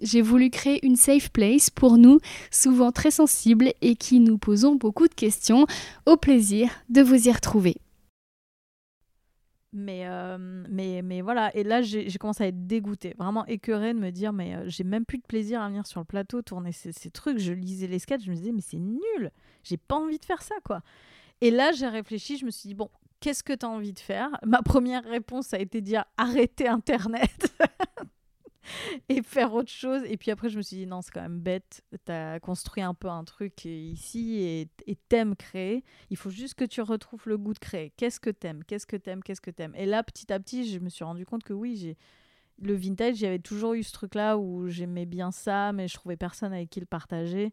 J'ai voulu créer une safe place pour nous, souvent très sensibles et qui nous posons beaucoup de questions. Au plaisir de vous y retrouver. Mais, euh, mais, mais voilà, et là j'ai commencé à être dégoûtée, vraiment écœurée de me dire, mais euh, j'ai même plus de plaisir à venir sur le plateau, tourner ces, trucs. Je lisais les sketchs, je me disais, mais c'est nul, j'ai pas envie de faire ça, quoi. Et là j'ai réfléchi, je me suis dit, bon, qu'est-ce que tu as envie de faire? Ma première réponse a été de dire, arrêtez Internet. et faire autre chose. Et puis après, je me suis dit, non, c'est quand même bête. Tu as construit un peu un truc ici et t'aimes créer. Il faut juste que tu retrouves le goût de créer. Qu'est-ce que t'aimes? Qu'est-ce que t'aimes? Qu'est-ce que t'aimes? Et là, petit à petit, je me suis rendu compte que oui, j'ai le vintage, j'avais toujours eu ce truc-là où j'aimais bien ça, mais je trouvais personne avec qui le partager.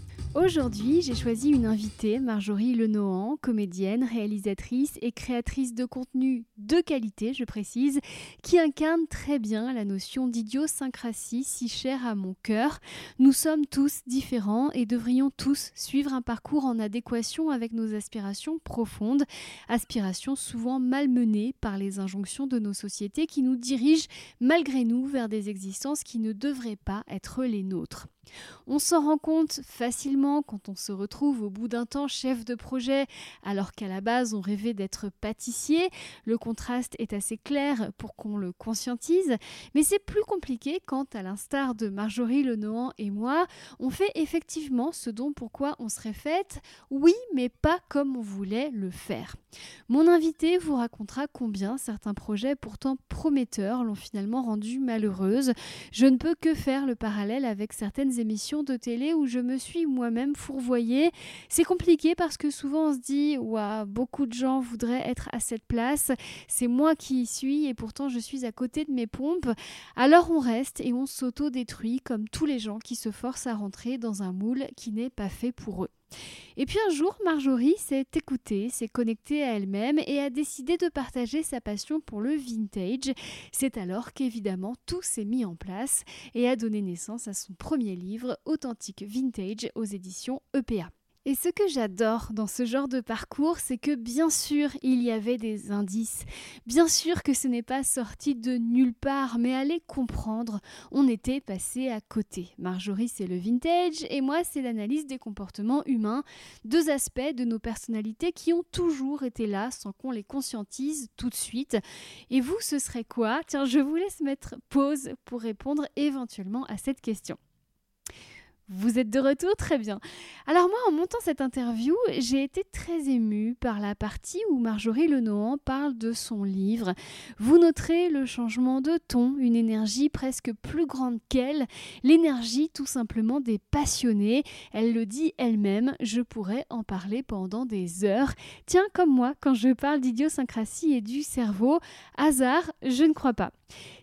Aujourd'hui, j'ai choisi une invitée, Marjorie Lenohan, comédienne, réalisatrice et créatrice de contenu de qualité, je précise, qui incarne très bien la notion d'idiosyncrasie si chère à mon cœur. Nous sommes tous différents et devrions tous suivre un parcours en adéquation avec nos aspirations profondes, aspirations souvent malmenées par les injonctions de nos sociétés qui nous dirigent malgré nous vers des existences qui ne devraient pas être les nôtres. On s'en rend compte facilement quand on se retrouve au bout d'un temps chef de projet alors qu'à la base on rêvait d'être pâtissier. Le contraste est assez clair pour qu'on le conscientise, mais c'est plus compliqué quand, à l'instar de Marjorie Lenohan et moi, on fait effectivement ce dont pourquoi on serait faite, oui, mais pas comme on voulait le faire. Mon invité vous racontera combien certains projets pourtant prometteurs l'ont finalement rendue malheureuse. Je ne peux que faire le parallèle avec certaines émissions de télé où je me suis moi-même fourvoyée. C'est compliqué parce que souvent on se dit Ouah, beaucoup de gens voudraient être à cette place, c'est moi qui y suis et pourtant je suis à côté de mes pompes. Alors on reste et on s'auto-détruit comme tous les gens qui se forcent à rentrer dans un moule qui n'est pas fait pour eux. Et puis un jour, Marjorie s'est écoutée, s'est connectée à elle-même et a décidé de partager sa passion pour le vintage. C'est alors qu'évidemment tout s'est mis en place et a donné naissance à son premier livre, Authentique Vintage, aux éditions EPA. Et ce que j'adore dans ce genre de parcours, c'est que bien sûr il y avait des indices, bien sûr que ce n'est pas sorti de nulle part, mais allez comprendre, on était passé à côté. Marjorie c'est le vintage et moi c'est l'analyse des comportements humains, deux aspects de nos personnalités qui ont toujours été là sans qu'on les conscientise tout de suite. Et vous ce serait quoi? Tiens, je vous laisse mettre pause pour répondre éventuellement à cette question. Vous êtes de retour Très bien. Alors moi, en montant cette interview, j'ai été très émue par la partie où Marjorie Lenohan parle de son livre. Vous noterez le changement de ton, une énergie presque plus grande qu'elle, l'énergie tout simplement des passionnés. Elle le dit elle-même, je pourrais en parler pendant des heures. Tiens, comme moi, quand je parle d'idiosyncrasie et du cerveau, hasard, je ne crois pas.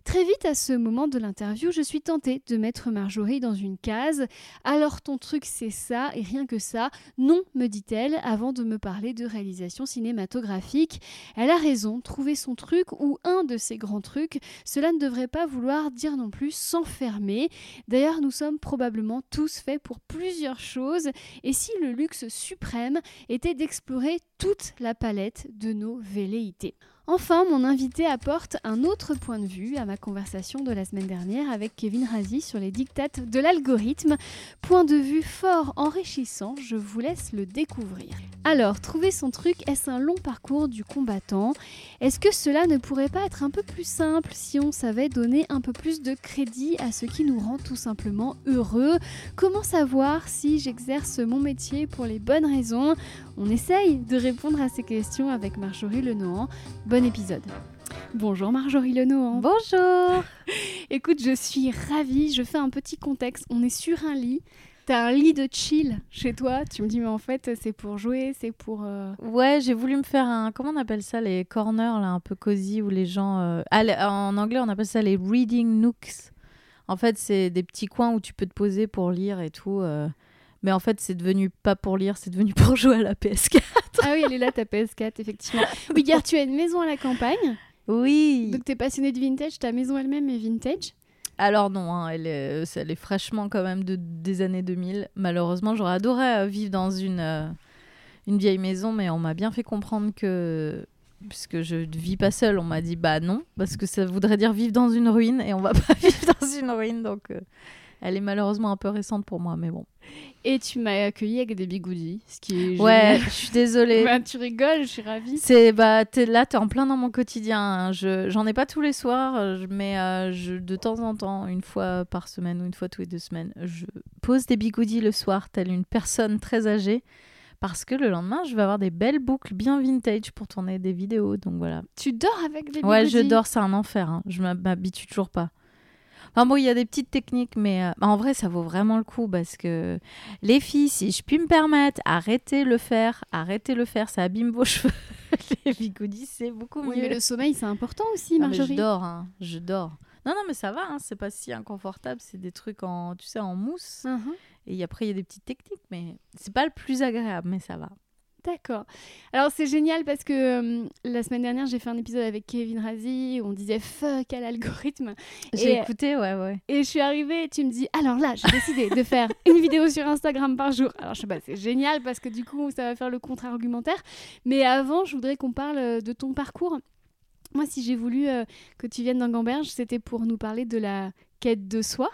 Très vite à ce moment de l'interview, je suis tentée de mettre Marjorie dans une case. Alors ton truc c'est ça et rien que ça. Non, me dit-elle avant de me parler de réalisation cinématographique. Elle a raison, trouver son truc ou un de ses grands trucs, cela ne devrait pas vouloir dire non plus s'enfermer. D'ailleurs, nous sommes probablement tous faits pour plusieurs choses et si le luxe suprême était d'explorer toute la palette de nos velléités. Enfin, mon invité apporte un autre point de vue à ma conversation de la semaine dernière avec Kevin Razi sur les dictates de l'algorithme. Point de vue fort enrichissant, je vous laisse le découvrir. Alors, trouver son truc, est-ce un long parcours du combattant? Est-ce que cela ne pourrait pas être un peu plus simple si on savait donner un peu plus de crédit à ce qui nous rend tout simplement heureux? Comment savoir si j'exerce mon métier pour les bonnes raisons? On essaye de répondre à ces questions avec Marjorie Lenohan. Bon épisode. Bonjour Marjorie Lenohan. Bonjour. Écoute, je suis ravie. Je fais un petit contexte. On est sur un lit. T'as un lit de chill chez toi. Tu me dis, mais en fait, c'est pour jouer, c'est pour. euh, Ouais, j'ai voulu me faire un. Comment on appelle ça Les corners, là, un peu cosy, où les gens. euh, ah, en anglais, on appelle ça les reading nooks. En fait, c'est des petits coins où tu peux te poser pour lire et tout. euh. Mais en fait, c'est devenu pas pour lire, c'est devenu pour jouer à la PS4. Ah oui, elle est là, ta PS4, effectivement. Oui, car tu as une maison à la campagne. Oui. Donc, t'es passionné de vintage. Ta maison elle-même est vintage. Alors non, hein, elle, est, euh, elle est fraîchement quand même de, des années 2000. Malheureusement, j'aurais adoré euh, vivre dans une, euh, une vieille maison, mais on m'a bien fait comprendre que, puisque je ne vis pas seule, on m'a dit bah non, parce que ça voudrait dire vivre dans une ruine, et on va pas vivre dans une ruine, donc euh, elle est malheureusement un peu récente pour moi, mais bon. Et tu m'as accueilli avec des bigoudis, ce qui est Ouais, je suis désolée. Bah, tu rigoles, je suis ravie. C'est bah t'es là t'es en plein dans mon quotidien. hein. Je j'en ai pas tous les soirs, euh, mais euh, je, de temps en temps, une fois par semaine ou une fois tous les deux semaines, je pose des bigoudis le soir, telle une personne très âgée, parce que le lendemain je vais avoir des belles boucles bien vintage pour tourner des vidéos. Donc voilà. Tu dors avec des bigoudis Ouais, je dors, c'est un enfer. hein. Je m'habitue toujours pas. Enfin bon, il y a des petites techniques, mais euh, en vrai, ça vaut vraiment le coup parce que les filles, si je puis me permettre, arrêtez le faire, arrêtez le faire, ça abîme vos cheveux. les bigoudis, c'est beaucoup mieux. Oui, mais le sommeil, c'est important aussi, Ah, mais Marjorie. je dors, hein, je dors. Non, non, mais ça va, hein, c'est pas si inconfortable. C'est des trucs en, tu sais, en mousse. Mhm. Et après, il y a des petites techniques, mais c'est pas le plus agréable, mais ça va. D'accord. Alors c'est génial parce que euh, la semaine dernière j'ai fait un épisode avec Kevin Razi où on disait fuck à l'algorithme J'ai écouté, ouais, ouais. et je suis arrivée et tu me dis alors là j'ai décidé de faire une vidéo sur Instagram par jour. Alors je sais pas c'est génial parce que du coup ça va faire le contre-argumentaire. Mais avant je voudrais qu'on parle de ton parcours. Moi si j'ai voulu euh, que tu viennes dans Gamberge c'était pour nous parler de la quête de soi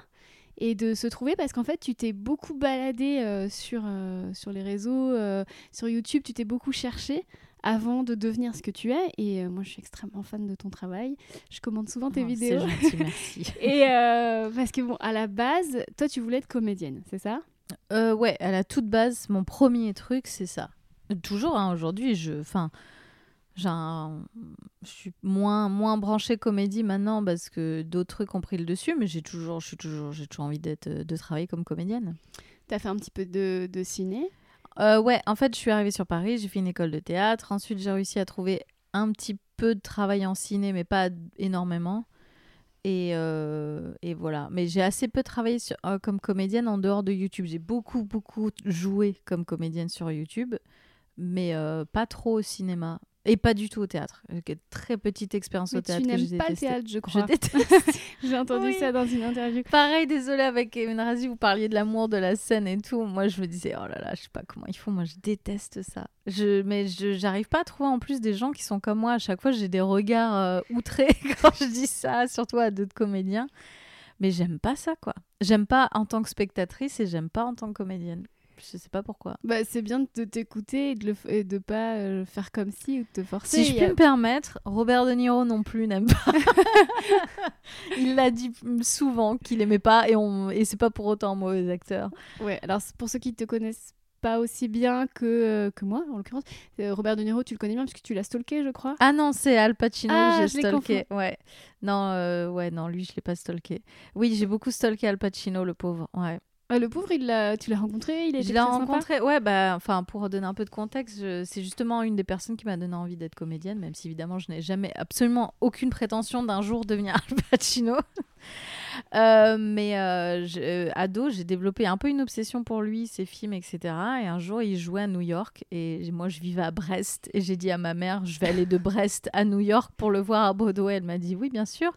et de se trouver parce qu'en fait tu t'es beaucoup baladé euh, sur, euh, sur les réseaux, euh, sur YouTube, tu t'es beaucoup cherché avant de devenir ce que tu es et euh, moi je suis extrêmement fan de ton travail. Je commande souvent tes Oh, vidéos. C'est gentil, merci. Et euh, parce que bon, à la base, toi tu voulais être comédienne, c'est ça? Euh, ouais, à la toute base, mon premier truc, c'est ça. Toujours, hein, aujourd'hui, je, enfin, un- je suis moins, moins branchée comédie maintenant parce que d'autres trucs ont pris le dessus, mais j'ai toujours, je suis toujours, j'ai toujours envie d'être, de travailler comme comédienne. T'as fait un petit peu de, de ciné? Euh, ouais, en fait, je suis arrivée sur Paris, j'ai fait une école de théâtre. Ensuite, j'ai réussi à trouver un petit peu de travail en ciné, mais pas énormément. Et, euh, et voilà. Mais j'ai assez peu travaillé sur- euh, comme comédienne en dehors de YouTube. J'ai beaucoup, beaucoup joué comme comédienne sur YouTube, mais euh, pas trop au cinéma. Et pas du tout au théâtre. J'ai Très petite expérience Mais au tu théâtre que n'aimes pas le théâtre, je crois. déteste. J'ai entendu Oui. ça dans une interview. Pareil, désolée avec Kevin Razi, vous parliez de l'amour de la scène et tout. Moi, je me disais, oh là là, je sais pas comment ils font. Moi, je déteste ça. Je, mais je j'arrive pas à trouver en plus des gens qui sont comme moi. À chaque fois, j'ai des regards euh, outrés quand je dis ça, surtout à d'autres comédiens. Mais j'aime pas ça, quoi. J'aime pas en tant que spectatrice et j'aime pas en tant que comédienne. Je sais pas pourquoi. Bah, c'est bien de t'écouter et de le f- et de pas euh, faire comme si ou de te forcer. Si je puis a- me permettre, Robert De Niro non plus n'aime pas. Il l'a dit souvent qu'il aimait pas et, on... et c'est pas pour autant un mauvais acteur. Ouais, alors pour ceux qui te connaissent pas aussi bien que, euh, que moi, en l'occurrence, euh, Robert De Niro, tu le connais bien parce que tu l'as stalké, je crois. Ah non, c'est Al Pacino, Ah, j'ai stalké. Ouais. Non, euh, ouais, non, lui, je l'ai pas stalké. Oui, j'ai beaucoup stalké Al Pacino, le pauvre. Ouais. Ah, le pauvre, il l'a- tu l'as rencontré, il a Je l'ai rencontré, ouais, bah, enfin, pour donner un peu de contexte, je- c'est justement une des personnes qui m'a donné envie d'être comédienne, même si évidemment je n'ai jamais absolument aucune prétention d'un jour devenir Al Pacino. Euh, mais euh, je- euh, ado, j'ai développé un peu une obsession pour lui, ses films, etc. Et un jour, il jouait à New York et moi, je vivais à Brest et j'ai dit à ma mère, je vais aller de Brest à New York pour le voir à Broadway. Elle m'a dit oui, bien sûr.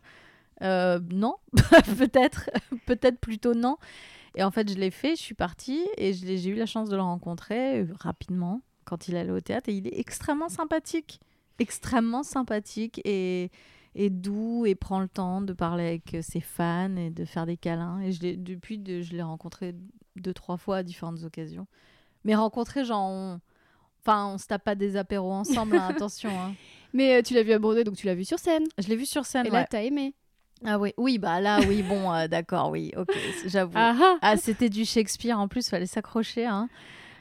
Euh, non, peut-être, peut-être plutôt non. Et en fait, je l'ai fait, je suis partie et j'ai eu la chance de le rencontrer euh, rapidement quand il allait au théâtre. Et il est extrêmement sympathique, extrêmement sympathique et, et doux et prend le temps de parler avec euh, ses fans et de faire des câlins. Et je depuis, de- je l'ai rencontré deux, trois fois à différentes occasions. Mais rencontrer, genre, on... enfin, on se tape pas des apéros ensemble, hein, attention. hein. Mais euh, tu l'as vu à Broadway, donc tu l'as vu sur scène. Je l'ai vu sur scène. Et là, t'as aimé. Ah oui, oui, bah là, oui, bon, euh, d'accord, oui, ok, j'avoue. Ah ah Ah, c'était du Shakespeare en plus, fallait s'accrocher. Hein.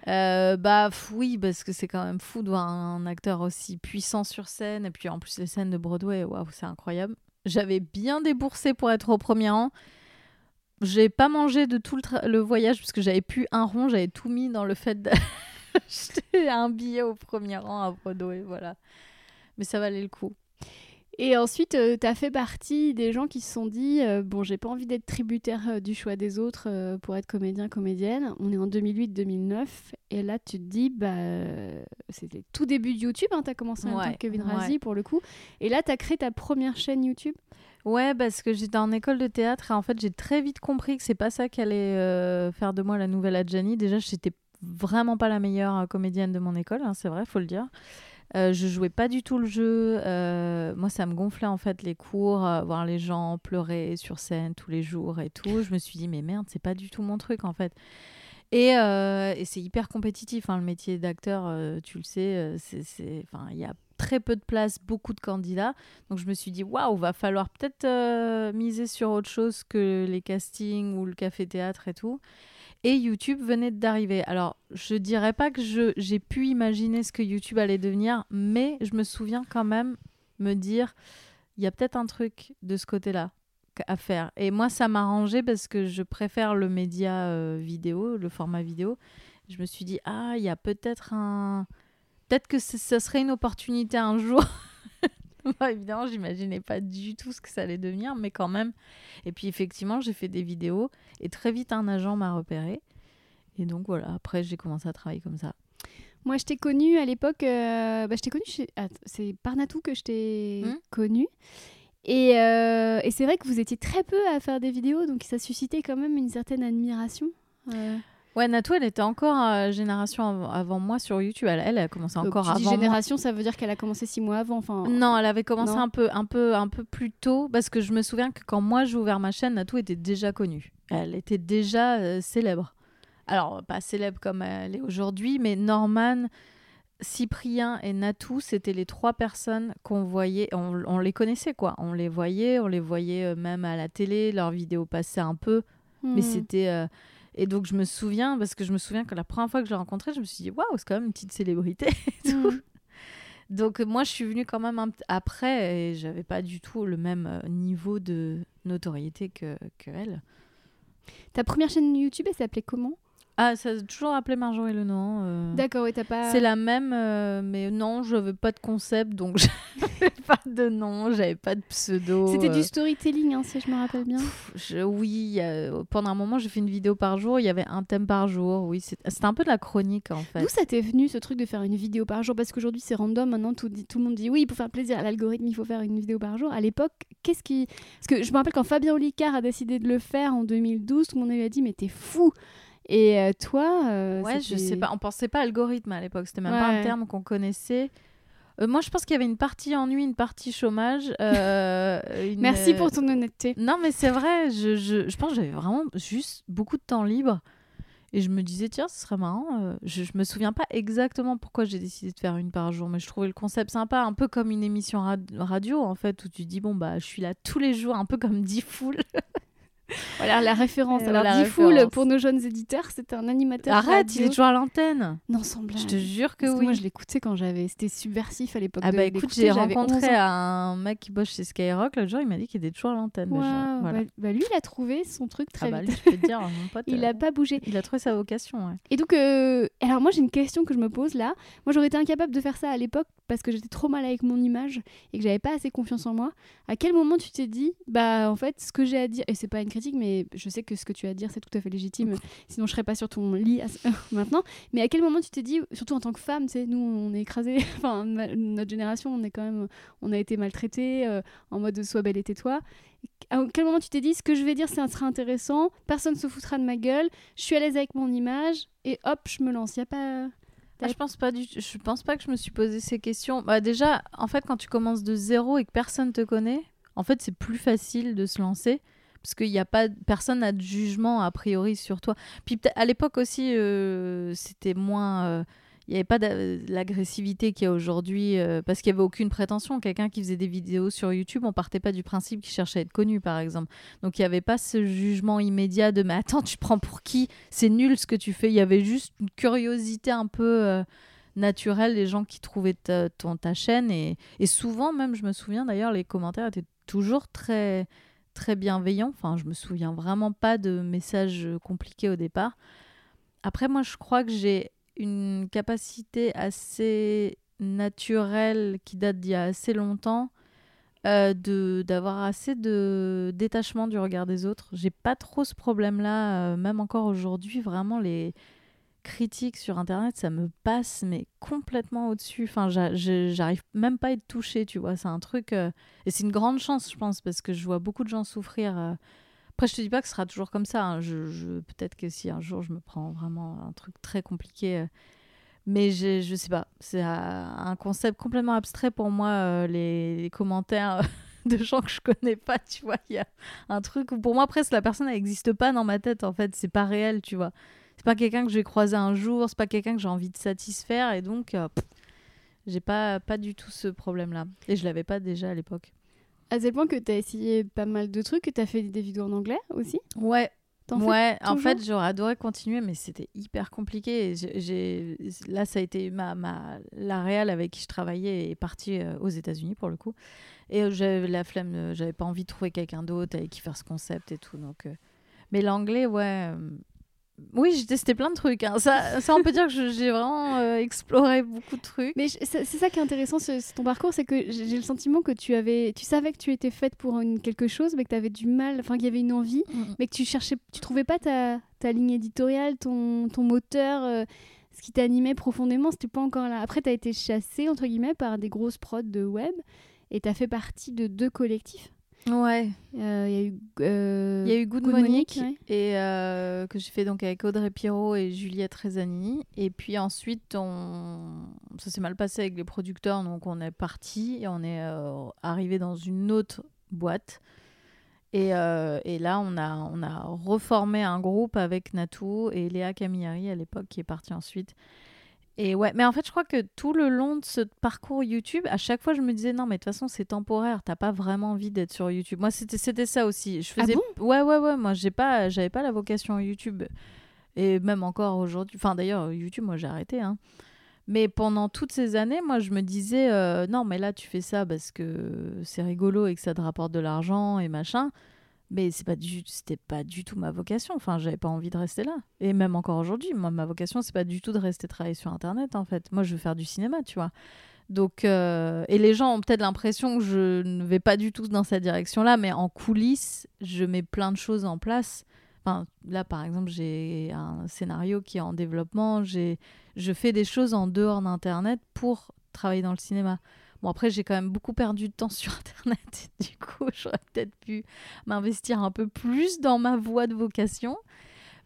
Euh, bah oui, parce que c'est quand même fou de voir un acteur aussi puissant sur scène. Et puis en plus, les scènes de Broadway, waouh, c'est incroyable. J'avais bien déboursé pour être au premier rang. J'ai pas mangé de tout le, le voyage parce que j'avais plus un rond, j'avais tout mis dans le fait d'acheter un billet au premier rang à Broadway, voilà. Mais ça valait le coup. Et ensuite, tu as fait partie des gens qui se sont dit euh, Bon, j'ai pas envie d'être tributaire euh, du choix des autres euh, pour être comédien, comédienne. On est en 2008-2009. Et là, tu te dis bah, euh, C'était tout début de YouTube. Hein, tu as commencé en même temps Ouais, que Kevin ouais. Razi pour le coup. Et là, tu as créé ta première chaîne YouTube? Ouais, parce que j'étais en école de théâtre et en fait j'ai très vite compris que c'est pas ça qui allait euh, faire de moi la nouvelle Adjani. Déjà, j'étais vraiment pas la meilleure euh, comédienne de mon école, hein, c'est vrai, faut le dire. Euh, je jouais pas du tout le jeu. euh, moi, ça me gonflait en fait les cours, euh, voir les gens pleurer sur scène tous les jours et tout. Je me suis dit mais merde, c'est pas du tout mon truc en fait. Et, et c'est hyper compétitif, hein, le métier d'acteur, tu le sais, c'est, il y a très peu de place, beaucoup de candidats. Donc je me suis dit, waouh, va falloir peut-être miser sur autre chose que les castings ou le café-théâtre et tout. Et YouTube venait d'arriver. Alors, je dirais pas que j'ai pu imaginer ce que YouTube allait devenir, mais je me souviens quand même me dire, il y a peut-être un truc de ce côté-là à faire. Et moi, ça m'a arrangé parce que je préfère le média euh, vidéo, le format vidéo. Je me suis dit, ah, il y a peut-être un... Peut-être que ce serait une opportunité un jour. Moi, évidemment, j'imaginais pas du tout ce que ça allait devenir, mais quand même. Et puis, effectivement, j'ai fait des vidéos et très vite, un agent m'a repéré. Et donc, voilà, après, j'ai commencé à travailler comme ça. Moi, je t'ai connue à l'époque. euh, bah, je t'ai connue chez. ah, c'est Parnatou que je t'ai Hmm. connue. Et, euh, et c'est vrai que vous étiez très peu à faire des vidéos, donc ça suscitait quand même une certaine admiration. Euh, Ouais, Natou, elle était encore euh, génération av- avant moi sur YouTube. Elle, elle a commencé encore tu avant dis moi. génération, ça veut dire qu'elle a commencé six mois avant. Enfin, Non, elle avait commencé Non. un peu, un peu, un peu plus tôt parce que je me souviens que quand moi j'ai ouvert ma chaîne, Natou était déjà connue. Elle était déjà euh, célèbre. Alors pas célèbre comme elle est aujourd'hui, mais Norman, Cyprien et Natou, c'était les trois personnes qu'on voyait. On, on les connaissait quoi. On les voyait, on les voyait euh, même à la télé. Leurs vidéos passaient un peu, mais hmm. c'était. euh, Et donc je me souviens parce que je me souviens que la première fois que je l'ai rencontrée, je me suis dit waouh, c'est quand même une petite célébrité. Hmm. Donc moi, je suis venue quand même un après et j'avais pas du tout le même euh, niveau de notoriété que, que elle. Ta première chaîne YouTube, elle s'appelait comment? Ah, ça a toujours appelé Marjorie Le Nohan. euh. D'accord, oui, t'as pas. C'est la même, euh, mais non, je n'avais pas de concept, donc j'avais pas de nom, j'avais pas de pseudo. C'était euh. du storytelling, hein, si je me rappelle bien. Je- oui, pendant un moment, j'ai fait une vidéo par jour, il y avait un thème par jour. Oui, c'est- c'était un peu de la chronique en fait. D'où ça t'est venu ce truc de faire une vidéo par jour? Parce qu'aujourd'hui c'est random, maintenant tout, dit- tout le monde dit oui, pour faire plaisir à l'algorithme, il faut faire une vidéo par jour. À l'époque, qu'est-ce qui. Parce que je me rappelle quand Fabien Olicard a décidé de le faire en 2012, tout le monde lui a dit mais t'es fou Et euh, toi. euh, Ouais, je sais pas. On pensait pas algorithme à l'époque. C'était même pas un terme qu'on connaissait. Euh, moi, je pense qu'il y avait une partie ennui, une partie chômage. euh, une- Merci pour ton honnêteté. Non, mais c'est vrai. Je, je, je pense que j'avais vraiment juste beaucoup de temps libre. Et je me disais, tiens, ce serait marrant. Je, je me souviens pas exactement pourquoi j'ai décidé de faire une par jour, mais je trouvais le concept sympa, un peu comme une émission rad- radio, en fait, où tu dis, bon, bah, je suis là tous les jours, un peu comme Diffoul. Voilà la référence. Et Alors, la Diffoul, pour nos jeunes éditeurs, c'est un animateur. Arrête, radio. il est toujours à l'antenne. Non, sans blague. Je te jure que Parce que oui. moi, je l'écoutais quand j'avais. C'était subversif à l'époque. Ah bah écoute, j'ai j'avais 11 rencontré un mec qui bosse chez Skyrock l'autre jour, il m'a dit qu'il était toujours à l'antenne. déjà. Voilà. bah, bah, lui, il a trouvé son truc très Ah bah, vite. lui, je peux te dire, mon pote, Il euh, a pas bougé. il a trouvé sa vocation. ouais. Et donc, euh, alors moi j'ai une question que je me pose là. Moi j'aurais été incapable de faire ça à l'époque parce que j'étais trop mal avec mon image et que j'avais pas assez confiance en moi. À quel moment tu t'es dit, bah en fait, ce que j'ai à dire, et c'est pas une critique, mais je sais que ce que tu as à dire c'est tout à fait légitime, sinon je serais pas sur ton lit à maintenant. Mais à quel moment tu t'es dit, surtout en tant que femme, tu sais, nous on est écrasés, enfin notre génération, on est quand même, on a été maltraités euh, en mode sois belle et tais-toi. À quel moment tu t'es dit, ce que je vais dire, ça sera intéressant, personne se foutra de ma gueule, je suis à l'aise avec mon image et hop, je me lance. Y a pas. Ah, je pense pas du je pense pas que je me suis posé ces questions. Bah déjà, en fait, quand tu commences de zéro et que personne te connaît, en fait, c'est plus facile de se lancer parce qu'il y a pas personne n'a de jugement a priori sur toi. Puis à l'époque aussi, euh, c'était moins. euh, il n'y avait pas l'agressivité qu'il y a aujourd'hui euh, parce qu'il n'y avait aucune prétention. Quelqu'un qui faisait des vidéos sur YouTube, on partait pas du principe qu'il cherchait à être connu, par exemple. Donc il n'y avait pas ce jugement immédiat de mais attends, tu prends pour qui? C'est nul ce que tu fais. Il y avait juste une curiosité un peu euh, naturelle des gens qui trouvaient ta, ton, ta chaîne. Et, et souvent, même, je me souviens d'ailleurs, les commentaires étaient toujours très très bienveillant. Enfin, je me souviens vraiment pas de messages compliqués au départ. Après, moi, je crois que j'ai une capacité assez naturelle qui date d'il y a assez longtemps euh, de d'avoir assez de détachement du regard des autres. J'ai pas trop ce problème-là, euh, même encore aujourd'hui. Vraiment, les critiques sur Internet, ça me passe mais complètement au-dessus. Enfin, j'arrive même pas à être touchée, tu vois. C'est un truc euh, et c'est une grande chance, je pense, parce que je vois beaucoup de gens souffrir. Après, je te dis pas que ce sera toujours comme ça. Hein. Je, Peut-être que si un jour je me prends vraiment un truc très compliqué, mais je, je sais pas, c'est un concept complètement abstrait pour moi, euh, les, commentaires de gens que je connais pas, tu vois. Il y a un truc où pour moi, presque la personne n'existe pas dans ma tête, en fait, c'est pas réel, tu vois. C'est pas quelqu'un que je vais croiser un jour, c'est pas quelqu'un que j'ai envie de satisfaire, et donc, euh, j'ai pas, pas du tout ce problème-là. Et je l'avais pas déjà à l'époque. À tel point que tu as essayé pas mal de trucs, que tu as fait des vidéos en anglais aussi? Ouais, Ouais, en fait, j'aurais adoré continuer, mais c'était hyper compliqué. J'ai, là, ça a été ma, ma, la réelle avec qui je travaillais est partie euh, aux États-Unis pour le coup. Et euh, j'avais la flemme, euh, j'avais pas envie de trouver quelqu'un d'autre avec qui faire ce concept et tout. Donc, Mais l'anglais, ouais, oui, j'ai testé plein de trucs. Hein. Ça, ça, on peut dire que j'ai vraiment euh, exploré beaucoup de trucs. Mais c'est ça qui est intéressant sur, ton parcours, c'est que j'ai le sentiment que tu avais, tu savais que tu étais faite pour une, quelque chose, mais que tu avais du mal, enfin qu'il y avait une envie, mm, mm. mais que tu cherchais, tu trouvais pas ta, ta ligne éditoriale, ton, ton moteur, euh, ce qui t'animait profondément, c'était pas encore là. Après, tu as été chassée entre guillemets par des grosses prods de web, et tu as fait partie de deux collectifs. Ouais. Euh, il y a eu, euh, y a eu Good, Monique, et euh, que j'ai fait donc avec Audrey Pirot et Juliette Rezani. Et puis ensuite, on... ça s'est mal passé avec les producteurs, donc on est parti et on est arrivé dans une autre boîte. Et, et, là, on a, on a reformé un groupe avec Natou et Léa Camilleri à l'époque qui est partie ensuite. Et ouais, mais en fait, je crois que tout le long de ce parcours YouTube, à chaque fois, je me disais non, mais de toute façon, c'est temporaire. T'as pas vraiment envie d'être sur YouTube. Moi, c'était c'était ça aussi. Je ah faisais. Ah ouais, ouais, ouais. Moi, j'ai pas, j'avais pas la vocation YouTube. Et même encore aujourd'hui. Enfin, d'ailleurs, YouTube, moi, j'ai arrêté. Hein. Mais pendant toutes ces années, moi, je me disais euh, non, mais là, tu fais ça parce que c'est rigolo et que ça te rapporte de l'argent et machin mais c'est pas du c'était pas du tout ma vocation. Enfin j'avais pas envie de rester là. Et même encore aujourd'hui moi ma vocation c'est pas du tout de rester travailler sur internet en fait. Moi je veux faire du cinéma tu vois. Donc euh, et les gens ont peut-être l'impression que je ne vais pas du tout dans cette direction là mais en coulisses je mets plein de choses en place. Enfin là par exemple j'ai un scénario qui est en développement. J'ai je fais des choses en dehors d'internet pour travailler dans le cinéma Bon, après, j'ai quand même beaucoup perdu de temps sur Internet. Du coup, j'aurais peut-être pu m'investir un peu plus dans ma voie de vocation.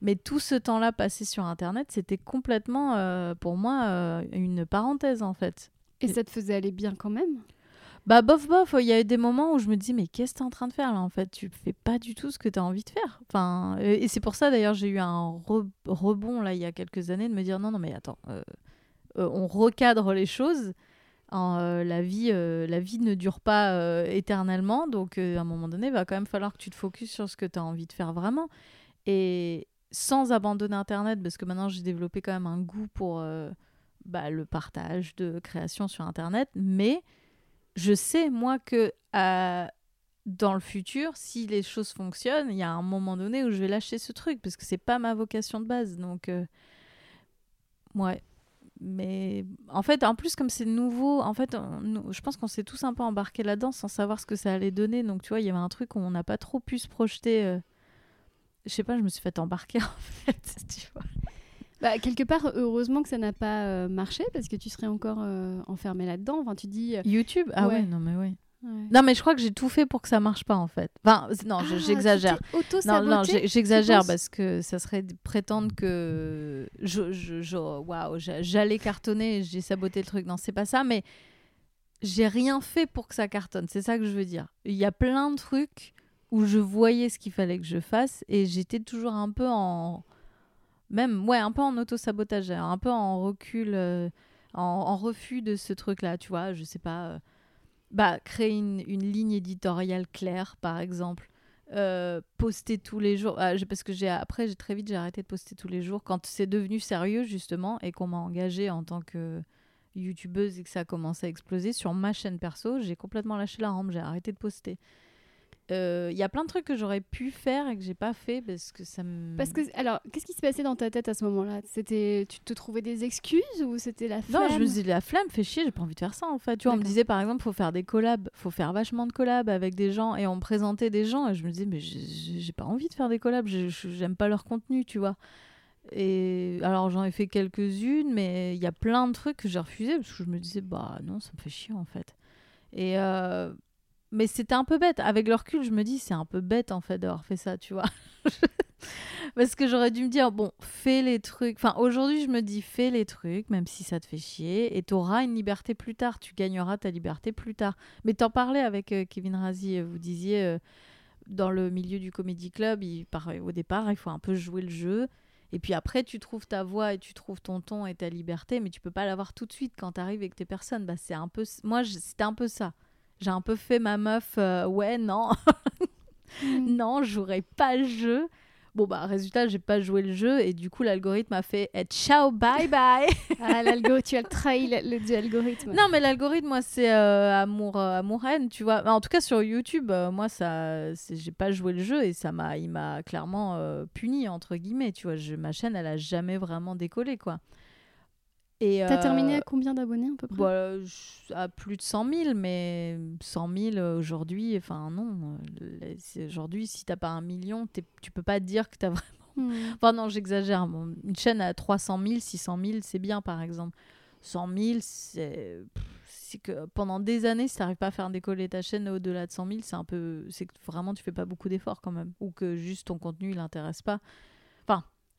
Mais tout ce temps-là passé sur Internet, c'était complètement, euh, pour moi, euh, une parenthèse, en fait. Et ça te faisait aller bien quand même? Bah bof bof, il y a eu des moments où je me dis mais qu'est-ce que tu es en train de faire là en fait? Tu fais pas du tout ce que tu as envie de faire. Enfin et c'est pour ça d'ailleurs j'ai eu un rebond là il y a quelques années de me dire non non mais attends, euh, on recadre les choses euh, la, vie, euh, la vie ne dure pas euh, éternellement, donc à un moment donné, il va quand même falloir que tu te focuses sur ce que tu as envie de faire vraiment. Et sans abandonner Internet, parce que maintenant j'ai développé quand même un goût pour bah, le partage de création sur Internet, mais je sais, moi, que dans le futur, si les choses fonctionnent, il y a un moment donné où je vais lâcher ce truc, parce que c'est pas ma vocation de base. Donc, ouais, mais en fait, en plus, comme c'est nouveau, en fait, je pense qu'on s'est tous un peu embarqués là-dedans sans savoir ce que ça allait donner. Donc, tu vois, il y avait un truc où on n'a pas trop pu se projeter. Euh, je sais pas, je me suis fait embarquer en fait, tu vois. Bah, quelque part, heureusement que ça n'a pas euh, marché parce que tu serais encore euh, enfermé là-dedans. Enfin, tu dis. YouTube? Ah ouais, non, mais Non, mais je crois que j'ai tout fait pour que ça marche pas en fait. Enfin, non, ah, j'exagère. Non, non, j'exagère parce que ça serait prétendre que je, je, waouh, j'allais cartonner, j'ai saboté le truc. Non, c'est pas ça, mais j'ai rien fait pour que ça cartonne. C'est ça que je veux dire. Il y a plein de trucs où je voyais ce qu'il fallait que je fasse et j'étais toujours un peu en, même ouais, un peu en auto sabotage, un peu en recul, euh, en, en, refus de ce truc-là. Tu vois, je sais pas. Euh, bah, créer une, ligne éditoriale claire, par exemple. Euh, poster tous les jours ah, parce que j'ai après très vite j'ai arrêté de poster tous les jours quand c'est devenu sérieux justement et qu'on m'a engagée en tant que youtubeuse et que ça a commencé à exploser sur ma chaîne perso j'ai complètement lâché la rampe j'ai arrêté de poster euh, il y a plein de trucs que j'aurais pu faire et que j'ai pas fait parce que ça me. Parce que, alors, qu'est-ce qui se passait dans ta tête à ce moment-là? C'était, tu te trouvais des excuses ou c'était la flemme Non, je me disais la flemme, fait chier, j'ai pas envie de faire ça en fait. Tu vois, on me disait par exemple, faut faire des collabs, faut faire vachement de collabs avec des gens et on me présentait des gens et je me disais, mais j'ai pas envie de faire des collabs, j'aime pas leur contenu, tu vois. Et alors j'en ai fait quelques-unes, mais il y a plein de trucs que j'ai refusé parce que je me disais, bah non, ça me fait chier en fait. Et euh, mais c'était un peu bête. Avec le recul, je me dis, c'est un peu bête en fait d'avoir fait ça, tu vois. Parce que j'aurais dû me dire, bon, fais les trucs. Enfin, aujourd'hui, je me dis, fais les trucs, même si ça te fait chier, et tu auras une liberté plus tard. Tu gagneras ta liberté plus tard. Mais t'en parlais avec euh, Kevin Razi, euh, vous disiez, euh, dans le milieu du comédie club, il, par- au départ, il faut un peu jouer le jeu. Et puis après, tu trouves ta voix et tu trouves ton ton et ta liberté, mais tu peux pas l'avoir tout de suite quand tu arrives avec tes personnes. Bah, c'est un peu, moi, c'était un peu ça. J'ai un peu fait ma meuf, euh, ouais, non, Mm. non, je jouerai pas le jeu. Bon, bah, résultat, j'ai pas joué le jeu et du coup, l'algorithme a fait eh, ciao, bye bye. Ah, l'algo, tu as trahi le, le du algorithme. non, mais l'algorithme, moi, c'est euh, amour, euh, amour-haine, tu vois. En tout cas, sur YouTube, euh, moi, ça, j'ai pas joué le jeu et ça m'a, il m'a clairement euh, puni, entre guillemets, tu vois. Je, ma chaîne, elle a jamais vraiment décollé, quoi. Et, T'as euh, terminé à combien d'abonnés à peu près? je- à plus de 100 000, mais 100 000 euh, aujourd'hui, enfin non. euh, Aujourd'hui, si t'as pas un million, tu peux pas te dire que t'as vraiment. Mm. Enfin non, j'exagère. bon, une chaîne à 300 000, 600 000, c'est bien par exemple. 100 000, c'est c'est que pendant des années, si t'arrives pas à faire décoller ta chaîne au-delà de 100 000, c'est un peu, c'est que vraiment tu fais pas beaucoup d'efforts quand même, ou que juste ton contenu il intéresse pas.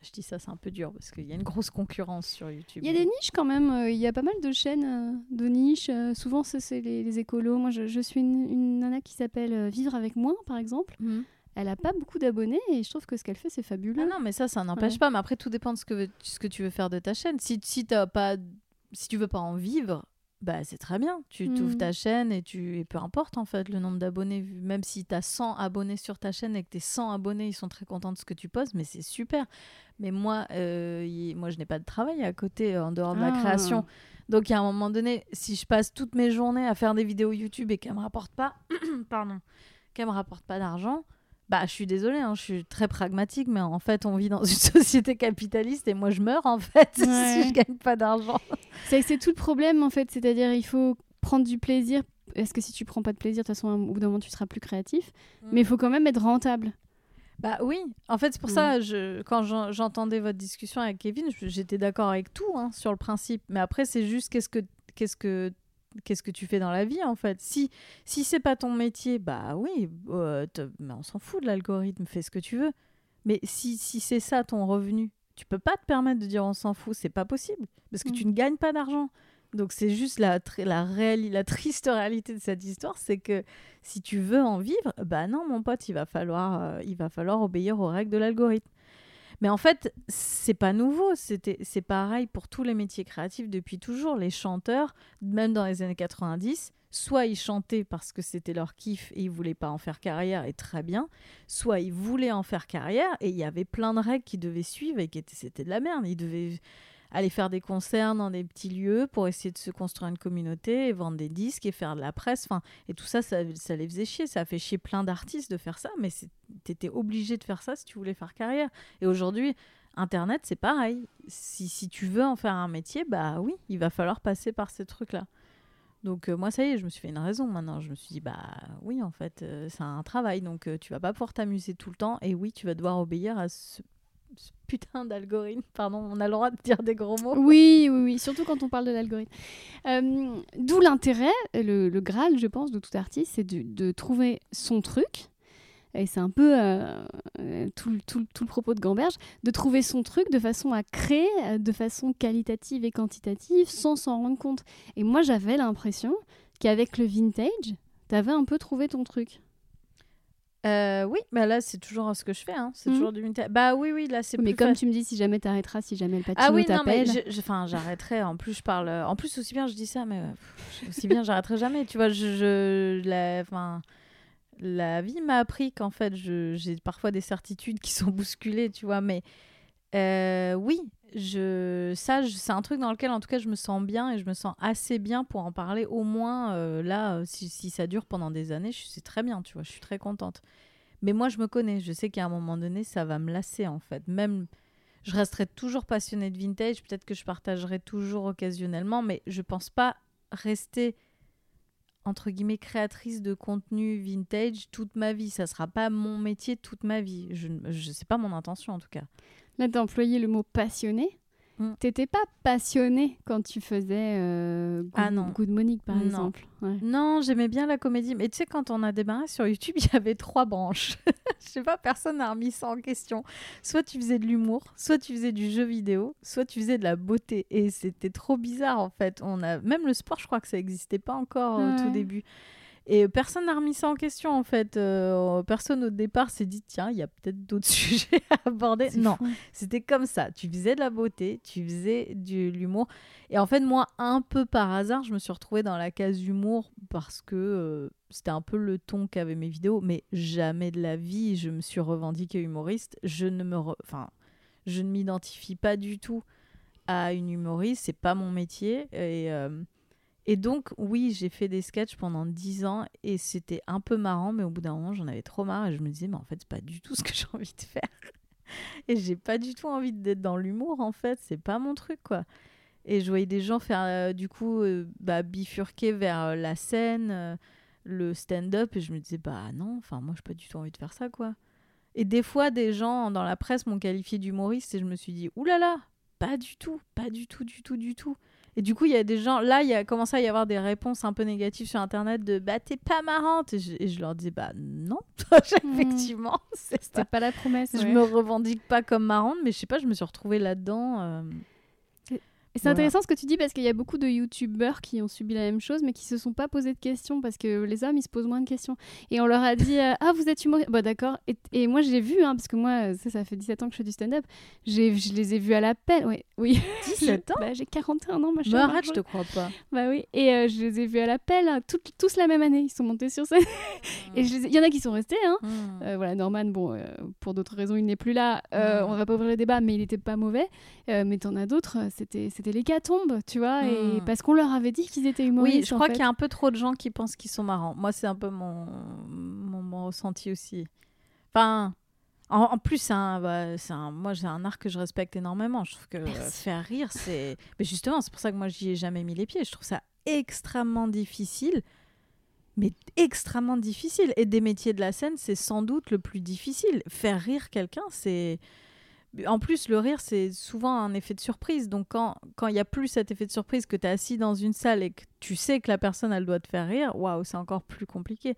Je dis ça, c'est un peu dur parce qu'il y a une grosse concurrence sur YouTube. Il y a des niches quand même, euh, il y a pas mal de chaînes euh, de niches. euh, souvent, c'est les, les écolos. Moi, je, je suis une, une nana qui s'appelle Vivre avec moi, par exemple. Mhm. Elle a pas beaucoup d'abonnés et je trouve que ce qu'elle fait, c'est fabuleux. Ah non, mais ça, ça n'empêche Ouais. pas. Mais après, tout dépend de ce que, ce que tu veux faire de ta chaîne. Si, si, t'as pas, si tu veux pas en vivre, bah, c'est très bien. Tu Mm. t'ouvres ta chaîne et, tu, et peu importe en fait le nombre d'abonnés. Même si tu as 100 abonnés sur ta chaîne et que tes 100 abonnés, ils sont très contents de ce que tu postes, mais c'est super. Mais moi, euh, y- moi je n'ai pas de travail à côté euh, en dehors de la Ah. création. Donc, à un moment donné, si je passe toutes mes journées à faire des vidéos YouTube et qu'elles me rapportent pas, pardon, qu'elles me rapportent pas d'argent, bah, je suis désolée, hein, je suis très pragmatique, mais en fait, on vit dans une société capitaliste et moi, je meurs en fait Ouais. si je gagne pas d'argent. C'est c'est tout le problème en fait, c'est-à-dire il faut prendre du plaisir. Parce que si tu prends pas de plaisir, de toute façon, au bout d'un moment, tu seras plus créatif? Mais il faut quand même être rentable. Bah oui, en fait, c'est pour Mm. ça, je, quand j'en- j'entendais votre discussion avec Kevin, j'étais d'accord avec tout hein, sur le principe. Mais après, c'est juste qu'est-ce que, qu'est-ce que, qu'est-ce que tu fais dans la vie en fait? Si, si c'est pas ton métier, bah oui, euh, mais on s'en fout de l'algorithme, fais ce que tu veux. Mais si, si c'est ça ton revenu, tu peux pas te permettre de dire on s'en fout, c'est pas possible parce que Mm. tu ne gagnes pas d'argent. Donc c'est juste la, la, la triste réalité de cette histoire, c'est que si tu veux en vivre, bah non mon pote, il va falloir, euh, il va falloir obéir aux règles de l'algorithme. Mais en fait, c'est pas nouveau, c'est pareil pour tous les métiers créatifs depuis toujours. Les chanteurs, même dans les années 90, soit ils chantaient parce que c'était leur kiff et ils voulaient pas en faire carrière et très bien, soit ils voulaient en faire carrière et il y avait plein de règles qu'ils devaient suivre et qui étaient c'était de la merde. Ils devaient aller faire des concerts dans des petits lieux pour essayer de se construire une communauté et vendre des disques et faire de la presse. Enfin, et tout ça, ça, ça les faisait chier. Ça a fait chier plein d'artistes de faire ça, mais t'étais obligé de faire ça si tu voulais faire carrière. Et aujourd'hui, Internet, c'est pareil. Si, si tu veux en faire un métier, bah oui, il va falloir passer par ces trucs-là. Donc euh, moi, ça y est, je me suis fait une raison maintenant. Je me suis dit, bah oui, en fait, euh, c'est un travail. Donc euh, tu vas pas pouvoir t'amuser tout le temps. Et oui, tu vas devoir obéir à ce, ce putain d'algorithme. Pardon, on a le droit de dire des gros mots. Oui, oui, oui, surtout quand on parle de l'algorithme. Euh, D'où l'intérêt, le, le Graal, je pense, de tout artiste, c'est de, trouver son truc. Et c'est un peu euh, euh, tout, le- tout le- propos de Gamberge, de trouver son truc de façon à créer euh, de façon qualitative et quantitative sans s'en rendre compte. Et moi, j'avais l'impression qu'avec le vintage, t'avais un peu trouvé ton truc. Euh, oui, bah là, c'est toujours ce que je fais. Hein. C'est Mhm. toujours du vintage. Bah oui, oui, là, c'est Mais plus comme tu me dis, si jamais t'arrêteras, si jamais le patino Ah oui, non, mais enfin, j'arrêterai. En plus, je parle. euh, En plus, aussi bien, je dis ça, mais euh, pff, aussi bien, j'arrêterai jamais. Tu vois, je, je- la, enfin, la vie m'a appris qu'en fait, j'ai parfois des certitudes qui sont bousculées, tu vois. Mais Euh, oui, je, ça, c'est un truc dans lequel, en tout cas, je me sens bien et je me sens assez bien pour en parler. Au moins, euh, là, euh, si, ça dure pendant des années, c'est très bien, tu vois, je suis très contente. Mais moi, je me connais, je sais qu'à un moment donné, ça va me lasser, en fait. Même, je resterai toujours passionnée de vintage, peut-être que je partagerai toujours occasionnellement, mais je pense pas rester entre guillemets créatrice de contenu vintage toute ma vie. Ça sera pas mon métier toute ma vie. Je, ne- sais pas mon intention en tout cas. Là, employé le mot passionné. Mm. T'étais pas passionné quand tu faisais euh, Good, Ah non. Good Monique, par Non. exemple. Ouais. Non, j'aimais bien la comédie. Mais tu sais, quand on a démarré sur YouTube, il y avait trois branches. Je sais pas, personne n'a remis ça en question. Soit tu faisais de l'humour, soit tu faisais du jeu vidéo, soit tu faisais de la beauté. Et c'était trop bizarre en fait. On a même le sport, je crois que ça n'existait pas encore au tout début. Et personne n'a remis ça en question en fait. Euh, personne au départ s'est dit tiens, il y a peut-être d'autres sujets à aborder. Non. C'était comme ça. Tu faisais de la beauté, tu faisais de l'humour. Et en fait, moi, un peu par hasard, je me suis retrouvée dans la case humour parce que euh, c'était un peu le ton qu'avaient mes vidéos. Mais jamais de la vie, je me suis revendiquée humoriste. Je ne me, re- enfin, je ne m'identifie pas du tout à une humoriste. C'est pas mon métier. Et euh, et donc, oui, j'ai fait des sketchs pendant 10 ans et c'était un peu marrant, mais au bout d'un moment, j'en avais trop marre et je me disais, mais en fait, c'est pas du tout ce que j'ai envie de faire. Et j'ai pas du tout envie d'être dans l'humour, en fait, c'est pas mon truc, quoi. Et je voyais des gens faire, euh, du coup, euh, bah, bifurquer vers euh, la scène, le stand-up, et je me disais, bah non, enfin, moi, j'ai pas du tout envie de faire ça, quoi. Et des fois, des gens dans la presse m'ont qualifié d'humoriste et je me suis dit, oulala, pas du tout, pas du tout, du tout, du tout. Et du coup, il y a des gens, là, il y a commencé à y avoir des réponses un peu négatives sur Internet de bah, t'es pas marrante. Et je, et je leur dis bah non, effectivement, c'est C'était pas la promesse. Je ouais. me revendique pas comme marrante, mais je sais pas, je me suis retrouvée là-dedans. euh, Et c'est Voilà. intéressant ce que tu dis parce qu'il y a beaucoup de youtubeurs qui ont subi la même chose mais qui se sont pas posé de questions parce que les hommes ils se posent moins de questions. Et on leur a dit euh, Ah, vous êtes humoriste Bah d'accord. Et, et moi j'ai vu, hein, parce que moi ça, ça fait 17 ans que je fais du stand-up, je les ai vus à l'appel. Ouais, oui. 17 ans Bah, J'ai 41 ans, ma Mais chère. arrête, je te crois pas. Bah oui. Et euh, je les ai vus à l'appel, hein, toutes- tous la même année. Ils sont montés sur scène. Et ai- il y en a qui sont restés, hein. Hmm. Euh, voilà, Norman, bon, pour d'autres raisons, il n'est plus là. Euh, Mm. On va pas ouvrir le débat, mais il était pas mauvais. Mais t'en as d'autres, c'était c'était l'hécatombe, tu vois. Et Mm. parce qu'on leur avait dit qu'ils étaient humoristes. Oui, je crois qu'il y a un peu trop de gens qui pensent qu'ils sont marrants. Moi, c'est un peu mon, mon, mon ressenti aussi. Enfin, en, en plus, un, bah, un, moi, j'ai un art que je respecte énormément. Je trouve que Merci. faire rire, c'est. Mais justement, c'est pour ça que moi, j'y ai jamais mis les pieds. Je trouve ça extrêmement difficile. Mais extrêmement difficile. Et des métiers de la scène, c'est sans doute le plus difficile. Faire rire quelqu'un, c'est. En plus, le rire, c'est souvent un effet de surprise. Donc, quand quand il y a plus cet effet de surprise, que tu es assis dans une salle et que tu sais que la personne, elle doit te faire rire, waouh, c'est encore plus compliqué.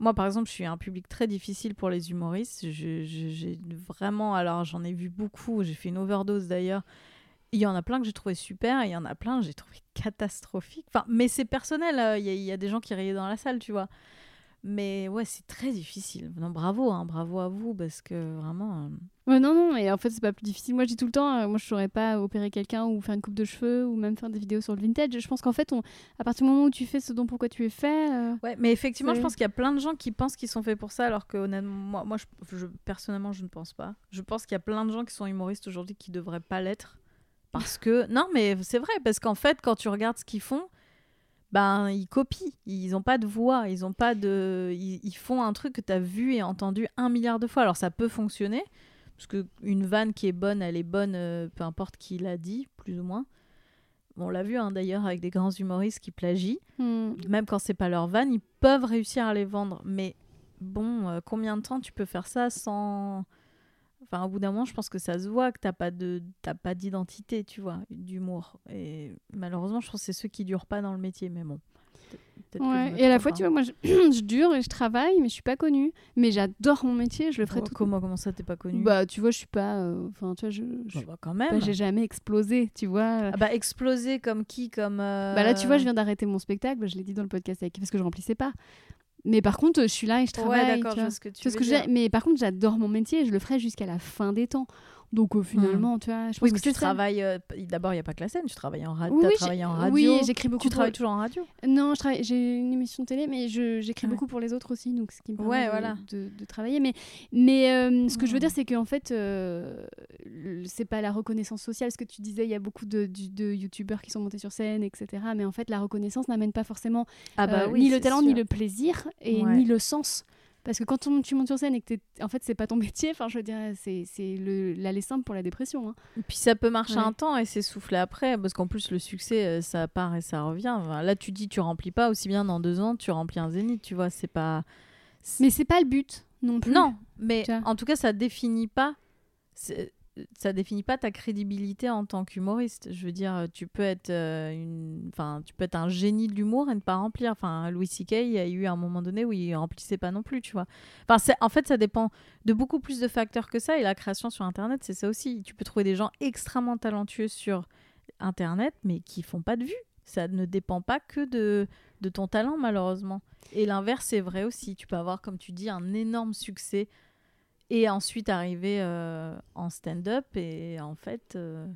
Moi, par exemple, je suis un public très difficile pour les humoristes. J'ai vraiment. Alors, j'en ai vu beaucoup. J'ai fait une overdose d'ailleurs. Il y en a plein que j'ai trouvé super il y en a plein que j'ai trouvé catastrophiques. Enfin, mais c'est personnel. euh, il y a des gens qui riaient dans la salle, tu vois. Mais ouais, c'est très difficile. Non, bravo, hein, bravo à vous parce que vraiment. euh, Ouais, non, non, et en fait, c'est pas plus difficile. Moi, je dis tout le temps, euh, moi, je saurais pas opérer quelqu'un ou faire une coupe de cheveux ou même faire des vidéos sur le vintage. Je pense qu'en fait, on, à partir du moment où tu fais ce dont pourquoi tu es fait, euh, Ouais, mais effectivement, je pense qu'il y a plein de gens qui pensent qu'ils sont faits pour ça, alors que honnêtement, moi, moi je, je- personnellement, je ne pense pas. Je pense qu'il y a plein de gens qui sont humoristes aujourd'hui qui devraient pas l'être. Parce que. Non, mais c'est vrai, parce qu'en fait, quand tu regardes ce qu'ils font, ben, ils copient. Ils n'ont pas de voix, ils ont pas de. Ils, ils font un truc que tu as vu et entendu un milliard de fois. Alors, ça peut fonctionner, parce qu'une vanne qui est bonne, elle est bonne, euh, peu importe qui l'a dit, plus ou moins. On l'a vu hein, d'ailleurs avec des grands humoristes qui plagient hmm, même quand c'est pas leur van, ils peuvent réussir à les vendre. Mais bon, euh, combien de temps tu peux faire ça sans. Enfin, au bout d'un moment, je pense que ça se voit que t'as pas de, t'as pas d'identité, tu vois, d'humour. Et malheureusement, je pense que c'est ceux qui durent pas dans le métier. Mais bon. ouais. Et à la fois, hein. tu vois, moi, je, je dure et je travaille, mais je suis pas connue. Mais j'adore mon métier, je le ferai Oh, tout. comment, comment ça, t'es pas connu Bah, tu vois, je suis pas. euh, Enfin, tu vois, je. je Bah, bah, quand bah, même. j'ai jamais explosé, tu vois. Ah bah, exploser comme qui Comme. euh, Bah là, tu vois, je viens d'arrêter mon spectacle. bah, je l'ai dit dans le podcast avec parce que je remplissais pas. Mais par contre, je suis là et je travaille. Ouais, d'accord, je vois. ce que tu veux dire. Mais par contre, j'adore mon métier et je le ferai jusqu'à la fin des temps. Donc euh, finalement, tu vois, je pense Oui, que tu travailles. euh, D'abord, il n'y a pas que la scène. Tu travailles en, ra- Oui, oui, travaillé en radio. Oui, j'écris beaucoup. Tu travailles toujours en radio? Non, je travaille, j'ai une émission de télé, mais j'écris Ouais. beaucoup pour les autres aussi, donc ce qui me permet Ouais, de, voilà. de, de travailler. Mais, mais euh, ce que je veux Hmm. dire, c'est qu'en fait, c'est pas la reconnaissance sociale. Ce que tu disais, il y a beaucoup de, de youtubeurs qui sont montés sur scène, etc. Mais en fait, la reconnaissance n'amène pas forcément Ah euh, ni le talent, ni le plaisir, et Ouais. ni le sens. Parce que quand on- tu montes sur scène et que en fait c'est pas ton métier, enfin je veux dire c'est c'est le l'aller simple pour la dépression. hein. Et Puis ça peut marcher Ouais. un temps et s'essouffler après, parce qu'en plus le succès, euh, ça part et ça revient. Enfin, là, tu dis, tu remplis pas aussi bien dans deux ans, tu remplis un zénith, tu vois, c'est pas. Mais c'est pas le but non plus. Non, mais en tout cas, ça définit pas. Ça définit pas ta crédibilité en tant qu'humoriste. Je veux dire, tu peux être euh, une, enfin, tu peux être un génie de l'humour et ne pas remplir. Enfin, Louis C.K. il y a eu un moment donné où il remplissait pas non plus, tu vois. Enfin, en fait, ça dépend de beaucoup plus de facteurs que ça. Et la création sur Internet, c'est ça aussi. Tu peux trouver des gens extrêmement talentueux sur Internet, mais qui font pas de vues. Ça ne dépend pas que de, de ton talent, malheureusement. Et l'inverse est vrai aussi. Tu peux avoir, comme tu dis, un énorme succès et ensuite arriver euh, en stand-up. Et en fait, euh,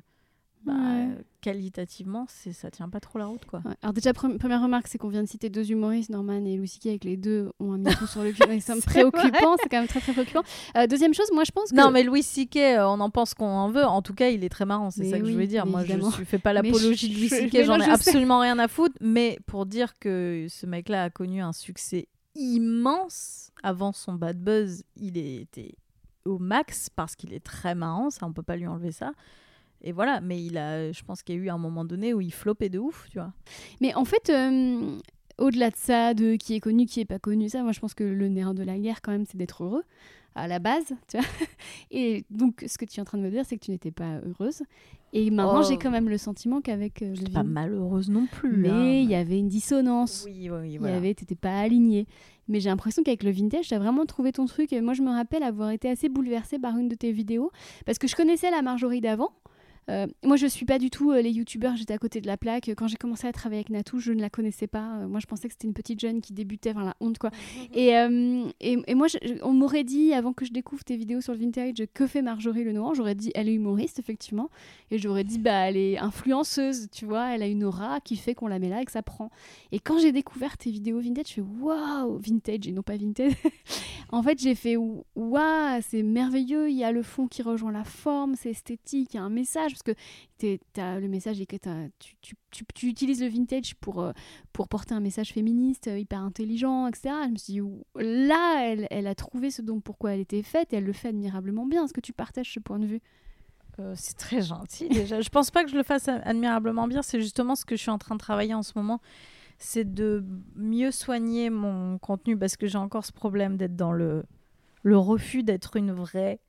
bah, Ouais. qualitativement, c'est, ça tient pas trop la route, quoi. Ouais. Alors déjà pre- première remarque c'est qu'on vient de citer deux humoristes Norman et Louis C.K. avec les deux ont un micro sur le cul. Ouais, C'est C'est préoccupant, c'est quand même très très préoccupant. Euh, deuxième chose, moi je pense que Non, mais Louis C.K., euh, on en pense qu'on en veut. En tout cas, il est très marrant, c'est ça que je veux dire. Moi, je ne fais pas l'apologie de Louis C.K., j'en ai absolument rien à foutre. Mais pour dire que ce mec-là a connu un succès immense avant son bad buzz, il était au max parce qu'il est très marrant, ça, on peut pas lui enlever ça. Et voilà, mais il a, je pense qu'il y a eu un moment donné où il flopait de ouf, tu vois. Mais en fait, euh, au-delà de ça, de qui est connu, qui est pas connu, ça, moi je pense que le nerf de la guerre, quand même, c'est d'être heureux à la base. Tu vois Et donc, ce que tu es en train de me dire, c'est que tu n'étais pas heureuse. Et maintenant, Oh. j'ai quand même le sentiment qu'avec euh, J'étais pas malheureuse non plus. mais hein. il y avait une dissonance. Oui, oui, Il y voilà. avait, t'étais pas aligné. Mais j'ai l'impression qu'avec le vintage, t'as vraiment trouvé ton truc. Et moi, je me rappelle avoir été assez bouleversée par une de tes vidéos parce que je connaissais la Marjorie d'avant. Euh, moi, je suis pas du tout euh, les youtubeurs, j'étais à côté de la plaque. Quand j'ai commencé à travailler avec Natou, je ne la connaissais pas. Euh, moi, je pensais que c'était une petite jeune qui débutait, enfin la honte quoi. Et, et, et moi, je- on m'aurait dit, avant que je découvre tes vidéos sur le vintage, que fait Marjorie Lenoir J'aurais dit, elle est humoriste, effectivement. Et j'aurais dit, bah, elle est influenceuse, tu vois, elle a une aura qui fait qu'on la met là et que ça prend. Et quand j'ai découvert tes vidéos vintage, je fais, waouh, vintage et non pas vintage. en fait, j'ai fait, waouh, c'est merveilleux, il y a le fond qui rejoint la forme, c'est esthétique, il y a un message, parce que t'as- le message est que tu, tu, tu, tu utilises le vintage pour, euh, pour porter un message féministe, euh, hyper intelligent, etc. Je me suis dit, là, elle, elle a trouvé ce dont pourquoi elle était faite et elle le fait admirablement bien. Est-ce que tu partages ce point de vue? Euh, c'est très gentil déjà. je pense pas que je le fasse admirablement bien. C'est justement ce que je suis en train de travailler en ce moment. C'est de mieux soigner mon contenu parce que j'ai encore ce problème d'être dans le, le refus d'être une vraie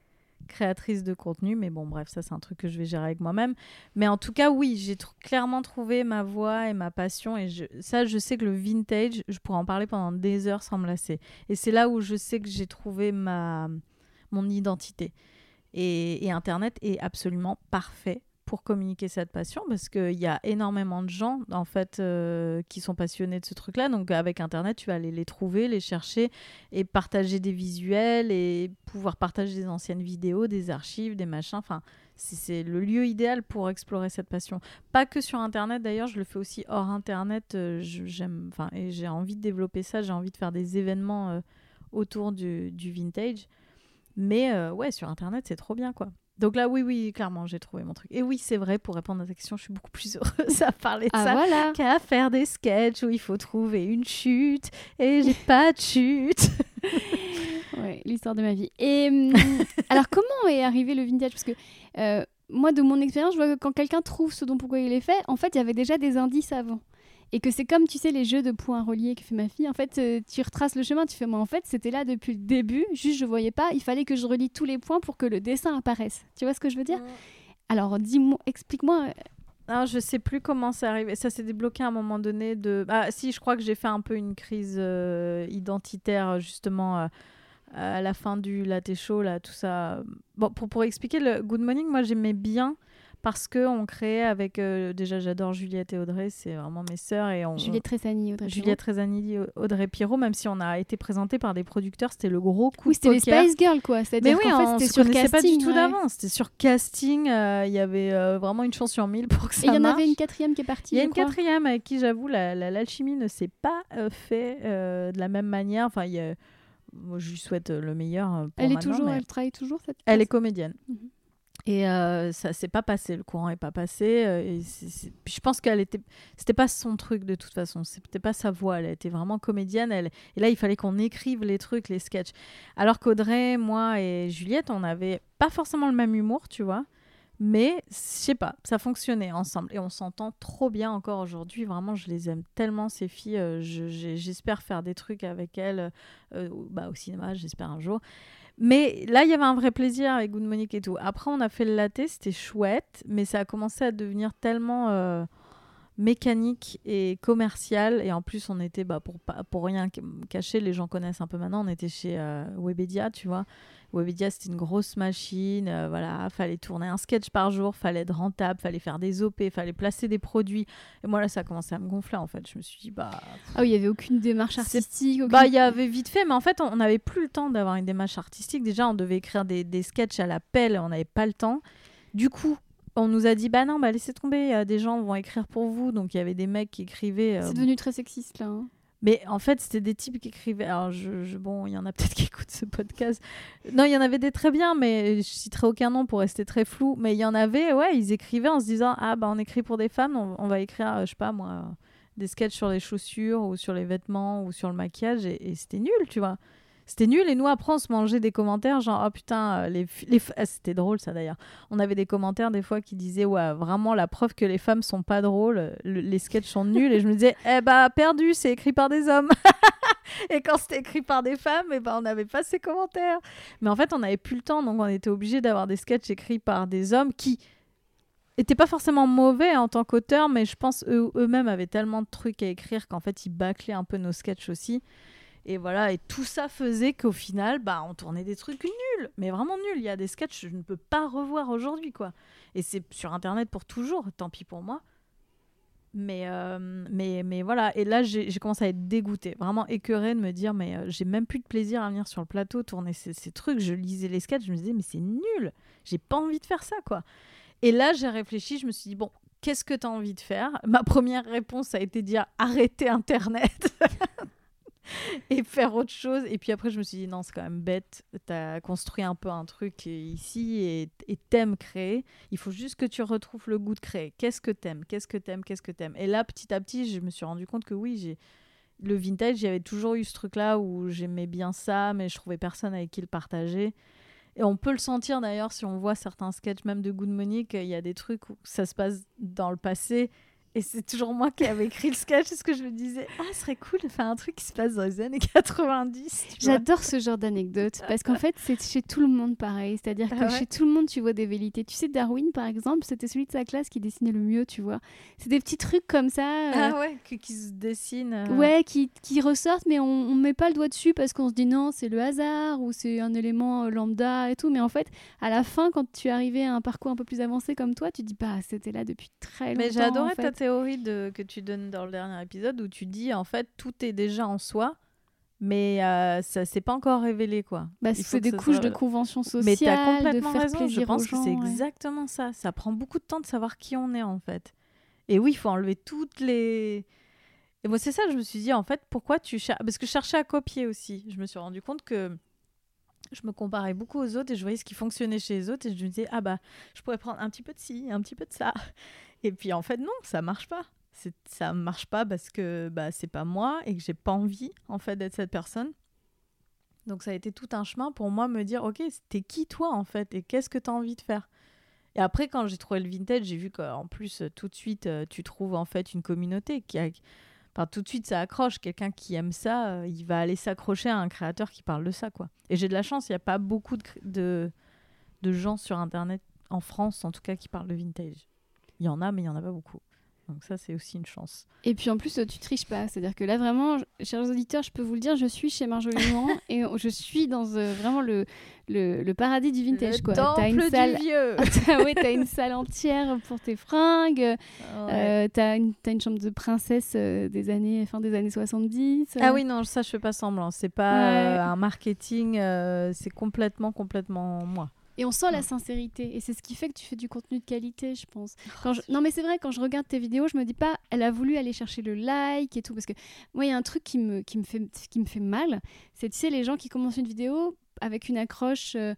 créatrice de contenu. Mais bon, bref, ça c'est un truc que je vais gérer avec moi-même. Mais en tout cas, oui, j'ai clairement trouvé ma voix et ma passion. Et ça, je sais que le vintage, je pourrais en parler pendant des heures sans me lasser. Et c'est là où je sais que j'ai trouvé ma, mon identité. Et, et Internet est absolument parfait pour communiquer cette passion parce qu'il y a énormément de gens en fait euh, qui sont passionnés de ce truc-là. Donc avec Internet, tu vas aller les trouver, les chercher et partager des visuels et pouvoir partager des anciennes vidéos, des archives, des machins. Enfin, c'est- le lieu idéal pour explorer cette passion. Pas que sur Internet d'ailleurs, je le fais aussi hors Internet. euh, J'aime, enfin, et j'ai envie de développer ça. J'ai envie de faire des événements euh, autour du, vintage. Mais ouais, sur Internet, c'est trop bien, quoi. Donc là, oui, oui, clairement, j'ai trouvé mon truc. Et oui, c'est vrai, pour répondre à ta question, je suis beaucoup plus heureuse à parler de Ah ça voilà qu'à faire des sketchs où il faut trouver une chute et j'ai pas de chute. Ouais, l'histoire de ma vie. Et hum, alors, comment est arrivé le vintage? Parce que euh, moi, de mon expérience, je vois que quand quelqu'un trouve ce dont pourquoi il est fait, en fait, il y avait déjà des indices avant. Et que c'est comme, tu sais, les jeux de points reliés que fait ma fille. En fait, euh, tu retraces le chemin, tu fais, moi, en fait, c'était là depuis le début, juste je voyais pas, il fallait que je relie tous les points pour que le dessin apparaisse. Tu vois ce que je veux dire? Alors, dis-moi, explique-moi. euh, Non, je sais plus comment c'est arrivé. Ça s'est débloqué à un moment donné de. Ah, si, je crois que j'ai fait un peu une crise euh, identitaire, justement, euh, à la fin du latte chaud, là, tout ça. Bon, pour, pour expliquer le Good Morning, moi, j'aimais bien parce que on créait avec euh, déjà j'adore Juliette et Audrey, c'est vraiment mes sœurs et on Juliette Tressani, Audrey Juliette Trezani, Audrey Pirot, même si on a été présenté par des producteurs, c'était le gros coup Oui, de c'était les. Spice Girls, quoi. Mais C'est-à-dire oui, qu'en fait, on c'était se sur connaissait casting. pas du tout ouais. d'avant. C'était sur casting. euh, Il y avait euh, vraiment une chance sur mille pour que ça Et il y en avait une quatrième qui est partie. Il y a une crois. quatrième avec qui, j'avoue, la- la- l'alchimie ne s'est pas fait de la même manière. Enfin, il y a- moi, je lui souhaite le meilleur. pour Elle est toujours, mais elle travaille toujours cette. elle est comédienne. Mhm. Et euh, ça s'est pas passé, le courant est pas passé. euh, et je pense qu'elle était, c'était pas son truc de toute façon, c'était pas sa voix. Elle était vraiment comédienne. Elle, et là, il fallait qu'on écrive les trucs, les sketchs. Alors qu'Audrey, moi et Juliette, on avait pas forcément le même humour, tu vois. Mais je sais pas, ça fonctionnait ensemble et on s'entend trop bien encore aujourd'hui. Vraiment, je les aime tellement ces filles. euh, J'espère faire des trucs avec elles euh, bah, au cinéma, j'espère un jour. Mais là, il y avait un vrai plaisir avec Good Monique et tout. Après, on a fait le latte, c'était chouette, mais ça a commencé à devenir tellement euh, mécanique et commercial. Et en plus, on était, bah, pour, pour rien cacher, les gens connaissent un peu maintenant, on était chez euh, Webedia, tu vois. Webedia, c'était une grosse machine. euh, voilà, fallait tourner un sketch par jour, fallait être rentable, fallait faire des OP, fallait placer des produits. Et moi, là, ça a commencé à me gonfler, en fait. Je me suis dit, bah. Ah oui, il y avait aucune démarche artistique. aucune- Bah, il y avait vite fait, mais en fait, on on n'avait plus le temps d'avoir une démarche artistique. Déjà, on devait écrire des, des sketchs à la pelle, on n'avait pas le temps. Du coup, on nous a dit, bah non, bah laissez tomber, euh, des gens vont écrire pour vous. Donc, il y avait des mecs qui écrivaient. euh, C'est devenu très sexiste là. hein. mais en fait, c'était des types qui écrivaient. Alors, je, je- bon, il y en a peut-être qui écoutent ce podcast. Non, il y en avait des très bien, mais je citerai aucun nom pour rester très flou. Mais il y en avait, ouais, ils écrivaient en se disant Ah, bah, on écrit pour des femmes, on, on va écrire, euh, je sais pas moi, des sketchs sur les chaussures ou sur les vêtements ou sur le maquillage. Et, et c'était nul, tu vois. C'était nul. Et nous, après, on se mangeait des commentaires genre Oh putain, euh, les, les ah, c'était drôle ça d'ailleurs. On avait des commentaires des fois qui disaient Ouais, vraiment la preuve que les femmes sont pas drôles, le- les sketchs sont nuls. et je me disais Eh bah, perdu, c'est écrit par des hommes. Et quand c'était écrit par des femmes, eh ben, on n'avait pas ces commentaires. Mais en fait, on n'avait plus le temps, donc on était obligé d'avoir des sketchs écrits par des hommes qui étaient pas forcément mauvais en tant qu'auteurs, mais je pense eux- eux-mêmes avaient tellement de trucs à écrire qu'en fait, ils bâclaient un peu nos sketchs aussi. Et voilà, et tout ça faisait qu'au final, bah, on tournait des trucs nuls, mais vraiment nuls. Il y a des sketchs que je ne peux pas revoir aujourd'hui, quoi. Et c'est sur Internet pour toujours, tant pis pour moi. Mais, euh, mais, mais voilà, et là j'ai commencé à être dégoûtée, vraiment écœurée de me dire, mais euh, j'ai même plus de plaisir à venir sur le plateau, tourner ces, trucs. Je lisais les sketchs, je me disais, mais c'est nul, j'ai pas envie de faire ça, quoi. Et là j'ai réfléchi, je me suis dit, bon, qu'est-ce que tu as envie de faire? Ma première réponse a été de dire, arrêter Internet et faire autre chose. Et puis après, je me suis dit, non, c'est quand même bête. Tu as construit un peu un truc ici et et t'aimes créer. Il faut juste que tu retrouves le goût de créer. Qu'est-ce que t'aimes? Qu'est-ce que t'aimes? Qu'est-ce que t'aimes? Et là, petit à petit, je me suis rendu compte que oui, j'ai le vintage, j'avais toujours eu ce truc-là où j'aimais bien ça, mais je trouvais personne avec qui le partager. Et on peut le sentir d'ailleurs si on voit certains sketchs, même de Good Monique, il y a des trucs où ça se passe dans le passé. Et c'est toujours moi qui avais écrit le sketch, parce que je me disais, ah, ce serait cool de faire un truc qui se passe dans les années 90. tu vois. J'adore ce genre d'anecdote parce qu'en fait, c'est chez tout le monde pareil. C'est-à-dire que Ah ouais chez tout le monde, tu vois des vérités. Tu sais, Darwin, par exemple, c'était celui de sa classe qui dessinait le mieux, tu vois. C'est des petits trucs comme ça. euh, Ah ouais, que- qui se dessinent. euh. Ouais, qui, qui ressortent, mais on, on met pas le doigt dessus parce qu'on se dit non, c'est le hasard ou c'est un élément euh, lambda et tout. Mais en fait, à la fin, quand tu arrivé à un parcours un peu plus avancé comme toi, tu te dis bah c'était là depuis très longtemps. Mais adoré en fait. Théorie de, que tu donnes dans le dernier épisode où tu dis en fait tout est déjà en soi, mais euh, ça s'est pas encore révélé quoi. Bah, c'est des couches soit- de conventions sociales, Mais de complètement faire raison. plaisir Je pense aux que gens. c'est ouais. exactement ça. Ça prend beaucoup de temps de savoir qui on est en fait. Et oui, il faut enlever toutes les. Et moi, c'est ça, je me suis dit, en fait, pourquoi tu cherches. Parce que je cherchais à copier aussi. Je me suis rendu compte que je me comparais beaucoup aux autres et je voyais ce qui fonctionnait chez les autres et je me disais, ah bah, je pourrais prendre un petit peu de ci, un petit peu de ça. Et puis, en fait, non, ça marche pas. Ça marche pas parce que bah, c'est pas moi et que j'ai pas envie, en fait, d'être cette personne. Donc, ça a été tout un chemin pour moi me dire, ok, t'es qui toi, en fait, et qu'est-ce que tu as envie de faire? Et après, quand j'ai trouvé le vintage, j'ai vu qu'en plus, tout de suite, euh, tu trouves en fait une communauté qui a. Enfin, tout de suite, ça accroche. Quelqu'un qui aime ça, euh, il va aller s'accrocher à un créateur qui parle de ça, quoi. Et j'ai de la chance, il n'y a pas beaucoup de, de, de gens sur Internet, en France en tout cas, qui parlent de vintage. Il y en a, mais il n'y en a pas beaucoup. Donc ça, c'est aussi une chance. Et puis en plus, tu triches pas. C'est-à-dire que là, vraiment, chers auditeurs, je peux vous le dire, je suis chez Marjolaine et je suis dans euh, vraiment le, le, le, paradis du vintage. Le quoi. Temple une salle... du vieux. oui, t'as une salle entière pour tes fringues. Ouais. Euh, t'as une, as une chambre de princesse euh, des années, fin des années 70. Ah oui, non, ça, je fais pas semblant. C'est pas Ouais. euh, un marketing, euh, c'est complètement, complètement moi. Et on sent la Ouais. sincérité. Et c'est ce qui fait que tu fais du contenu de qualité, je pense. Quand je- Non, mais c'est vrai, quand je regarde tes vidéos, je me dis pas, elle a voulu aller chercher le like et tout. Parce que moi, il y a un truc qui me, qui me, fait, qui me fait mal. C'est, tu sais, les gens qui commencent une vidéo avec une accroche euh,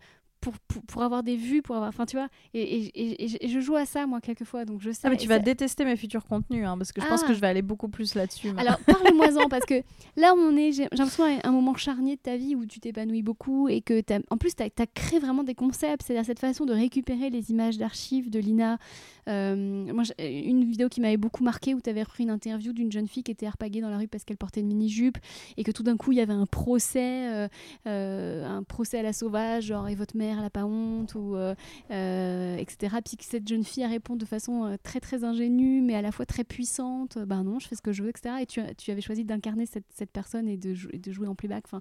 pour, pour, pour avoir des vues, pour avoir. Enfin, tu vois. Et, et- et- et je- joue à ça, moi, quelquefois. Donc, je sais. Ah, mais tu vas détester mes futurs contenus, hein, parce que je pense Ah. que je vais aller beaucoup plus là-dessus. Alors, parle-moi-en, parce que là on est, j'ai l'impression un, moment charnier de ta vie où tu t'épanouis beaucoup et que, t'as- en plus, tu as, créé vraiment des concepts, c'est-à-dire cette façon de récupérer les images d'archives de Lina. Euh, moi, une vidéo qui m'avait beaucoup marqué où tu avais repris une interview d'une jeune fille qui était harpaguée dans la rue parce qu'elle portait une mini-jupe et que tout d'un coup, il y avait un procès, euh, euh, un procès à la sauvage, genre, et votre mère, elle a pas honte, ou euh, euh, etc. Puis que cette jeune fille, répond de façon euh, très très ingénue, mais à la fois très puissante. Ben non, je fais ce que je veux, etc. Et tu, tu avais choisi d'incarner cette, cette personne et de, et de jouer en playback. Enfin,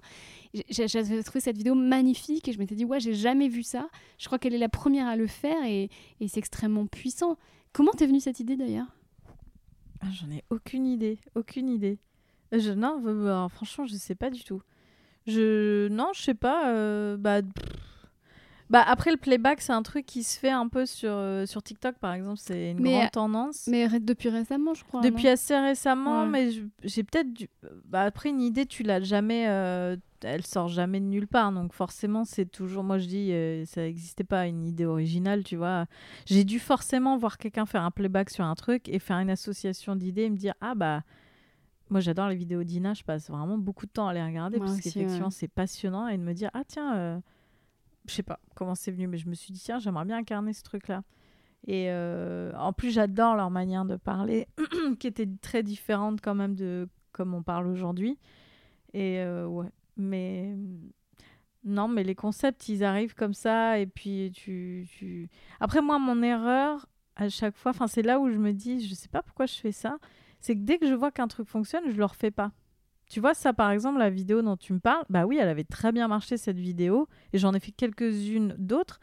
j'avais trouvé cette vidéo magnifique et je m'étais dit, ouais, j'ai jamais vu ça. Je crois qu'elle est la première à le faire et, et c'est extrêmement puissant. Comment t'es venue cette idée d'ailleurs? Ah, J'en ai aucune idée, aucune idée. Je, non, alors, franchement, je sais pas du tout. Je, non, je sais pas. bah. Bah, après le playback, c'est un truc qui se fait un peu sur euh, sur TikTok, par exemple. C'est une Mais, grande euh, tendance. Mais depuis récemment, je crois. Depuis assez récemment, Ouais. mais j'ai peut-être dû... bah, après une idée, tu l'as jamais, euh, elle sort jamais de nulle part, donc forcément c'est toujours, moi je dis, euh, ça n'existait pas une idée originale, tu vois. J'ai dû forcément voir quelqu'un faire un playback sur un truc et faire une association d'idées et me dire ah bah moi j'adore les vidéos d'Ina, je passe vraiment beaucoup de temps à les regarder Moi parce qu'effectivement ouais. c'est passionnant et de me dire ah tiens, euh, je sais pas comment c'est venu, mais je me suis dit tiens j'aimerais bien incarner ce truc là. Et euh, en plus, j'adore leur manière de parler, qui était très différente quand même de comme on parle aujourd'hui. Et euh, ouais, mais non, mais les concepts, ils arrivent comme ça. Et puis, tu. Après, moi, mon erreur, à chaque fois, c'est là où je me dis, je sais pas pourquoi je fais ça, c'est que dès que je vois qu'un truc fonctionne, je le refais pas. Tu vois, ça, par exemple, la vidéo dont tu me parles, bah oui, elle avait très bien marché, cette vidéo. Et j'en ai fait quelques-unes d'autres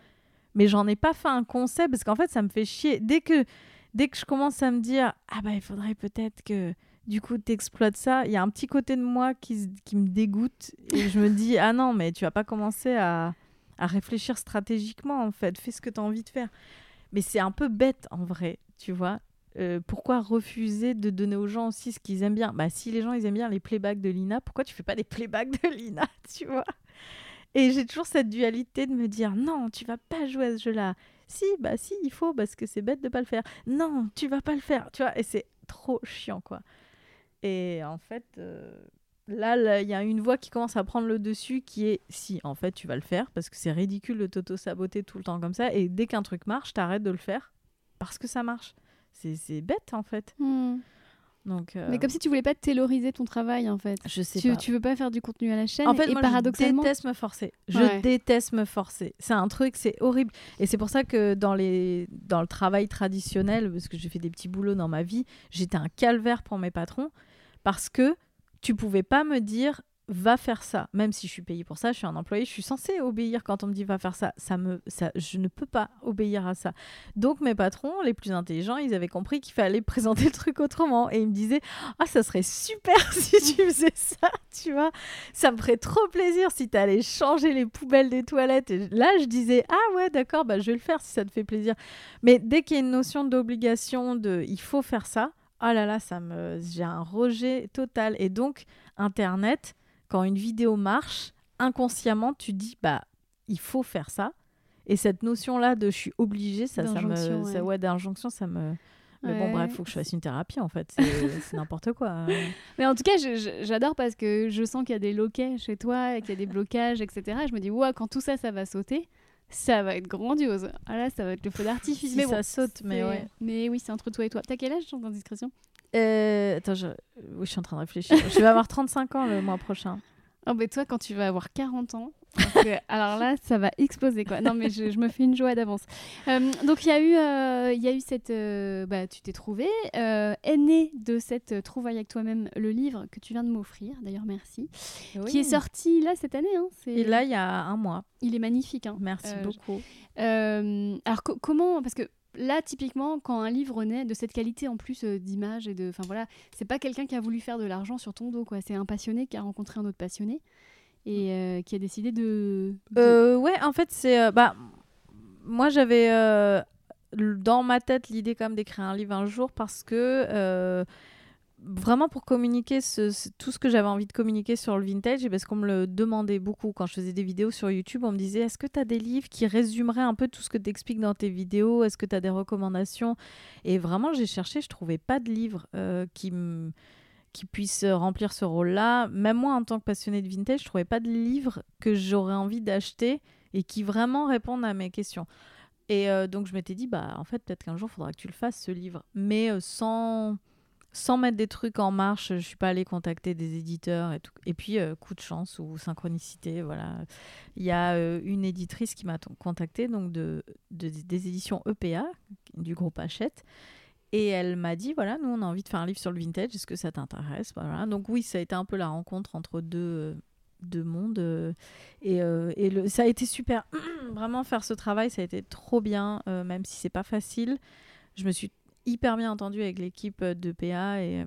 mais j'en ai pas fait un concept parce qu'en fait ça me fait chier. Dès que dès que je commence à me dire ah bah il faudrait peut-être que du coup t'exploites ça il y a un petit côté de moi qui, qui me dégoûte et je me dis ah non mais tu vas pas commencer à, à réfléchir stratégiquement en fait. Fais ce que tu as envie de faire mais c'est un peu bête en vrai tu vois Euh, pourquoi refuser de donner aux gens aussi ce qu'ils aiment bien? Bah si les gens ils aiment bien les playbacks de Lina, pourquoi tu fais pas des playbacks de Lina, tu vois? Et j'ai toujours cette dualité de me dire non, tu vas pas jouer à ce jeu-là. Si, bah si, il faut parce que c'est bête de pas le faire. Non, tu vas pas le faire, tu vois? Et c'est trop chiant quoi. Et en fait, euh, là, il y a une voix qui commence à prendre le dessus qui est si, en fait, tu vas le faire parce que c'est ridicule de t'auto-saboter tout le temps comme ça. Et dès qu'un truc marche, t'arrêtes de le faire parce que ça marche. C'est c'est bête en fait. Hmm. Donc, euh, Mais comme si tu voulais pas tailoriser ton travail en fait. je sais Tu, pas. tu veux pas faire du contenu à la chaîne En fait, et moi, paradoxalement. je déteste me forcer. Je Ouais. déteste me forcer. C'est un truc, c'est horrible. Et c'est pour ça que dans, les... dans le travail traditionnel, parce que j'ai fait des petits boulots dans ma vie, j'étais un calvaire pour mes patrons parce que tu pouvais pas me dire va faire ça. Même si je suis payée pour ça, je suis un employé, je suis censée obéir quand on me dit va faire ça. Ça me, ça, je ne peux pas obéir à ça. Donc mes patrons, les plus intelligents, ils avaient compris qu'il fallait présenter le truc autrement et ils me disaient ah ça serait super si tu faisais ça, tu vois. Ça me ferait trop plaisir si tu allais changer les poubelles des toilettes. Et là je disais ah ouais d'accord bah je vais le faire si ça te fait plaisir. Mais dès qu'il y a une notion d'obligation de il faut faire ça, oh là là ça me j'ai un rejet total et donc internet quand une vidéo marche, inconsciemment, tu dis bah il faut faire ça. Et cette notion-là de je suis obligée, ça, ça me, D'injonction, ça- ouais. ouais, d'injonction, ça me. Mais bon, Ouais. bref, faut que je fasse une thérapie en fait. C'est n'importe quoi. Mais en tout cas, j'adore parce que je sens qu'il y a des loquets chez toi, qu'il y a des blocages, etc. Et je me dis, ouais, quand tout ça, ça va sauter, ça va être grandiose. Ah là, ça va être le feu d'artifice. Si mais ça bon, saute, mais ouais. Mais oui, c'est entre toi et toi. T'as quel âge, sans indiscrétion Euh, attends, je... oui, je suis en train de réfléchir. je vais avoir 35 ans le mois prochain. Ah, bah, toi, quand tu vas avoir 40 ans, alors là, ça va exploser quoi. Non mais je, me fais une joie d'avance. Euh, donc il y a eu, euh, y a eu cette, euh, bah, tu t'es trouvé, est né de cette trouvaille avec toi-même le livre que tu viens de m'offrir. D'ailleurs merci, qui est sorti là cette année. Hein, Et là il y a un mois. Il est magnifique. Hein. Merci beaucoup. alors comment, parce que là, typiquement, quand un livre naît de cette qualité en plus d'image et de. Enfin voilà, c'est pas quelqu'un qui a voulu faire de l'argent sur ton dos, quoi. C'est un passionné qui a rencontré un autre passionné et euh, qui a décidé de. Euh, ouais, en fait, c'est. Euh, bah, moi, j'avais dans ma tête l'idée quand même d'écrire un livre un jour parce que vraiment pour communiquer tout ce que j'avais envie de communiquer sur le vintage, parce qu'on me le demandait beaucoup quand je faisais des vidéos sur YouTube, on me disait est-ce que tu as des livres qui résumeraient un peu tout ce que tu expliques dans tes vidéos? Est-ce que tu as des recommandations? Et vraiment, j'ai cherché, je trouvais pas de livres qui me qui puisse remplir ce rôle-là. Même moi, en tant que passionnée de vintage, je trouvais pas de livre que j'aurais envie d'acheter et qui vraiment répondent à mes questions. Et euh, donc je m'étais dit, bah en fait, peut-être qu'un jour, il faudra que tu le fasses, ce livre. Mais euh, sans, sans mettre des trucs en marche, je suis pas allée contacter des éditeurs et tout. Et puis, euh, coup de chance ou synchronicité, voilà. Il y a une éditrice qui m'a contacté, donc de, des éditions EPA, du groupe Hachette, et elle m'a dit voilà, nous on a envie de faire un livre sur le vintage, est-ce que ça t'intéresse? Voilà. Donc oui, ça a été un peu la rencontre entre deux, deux mondes. Euh, et, euh, et ça a été super. Vraiment faire ce travail, ça a été trop bien, euh, même si c'est pas facile. Je me suis hyper bien entendue avec l'équipe de PA et,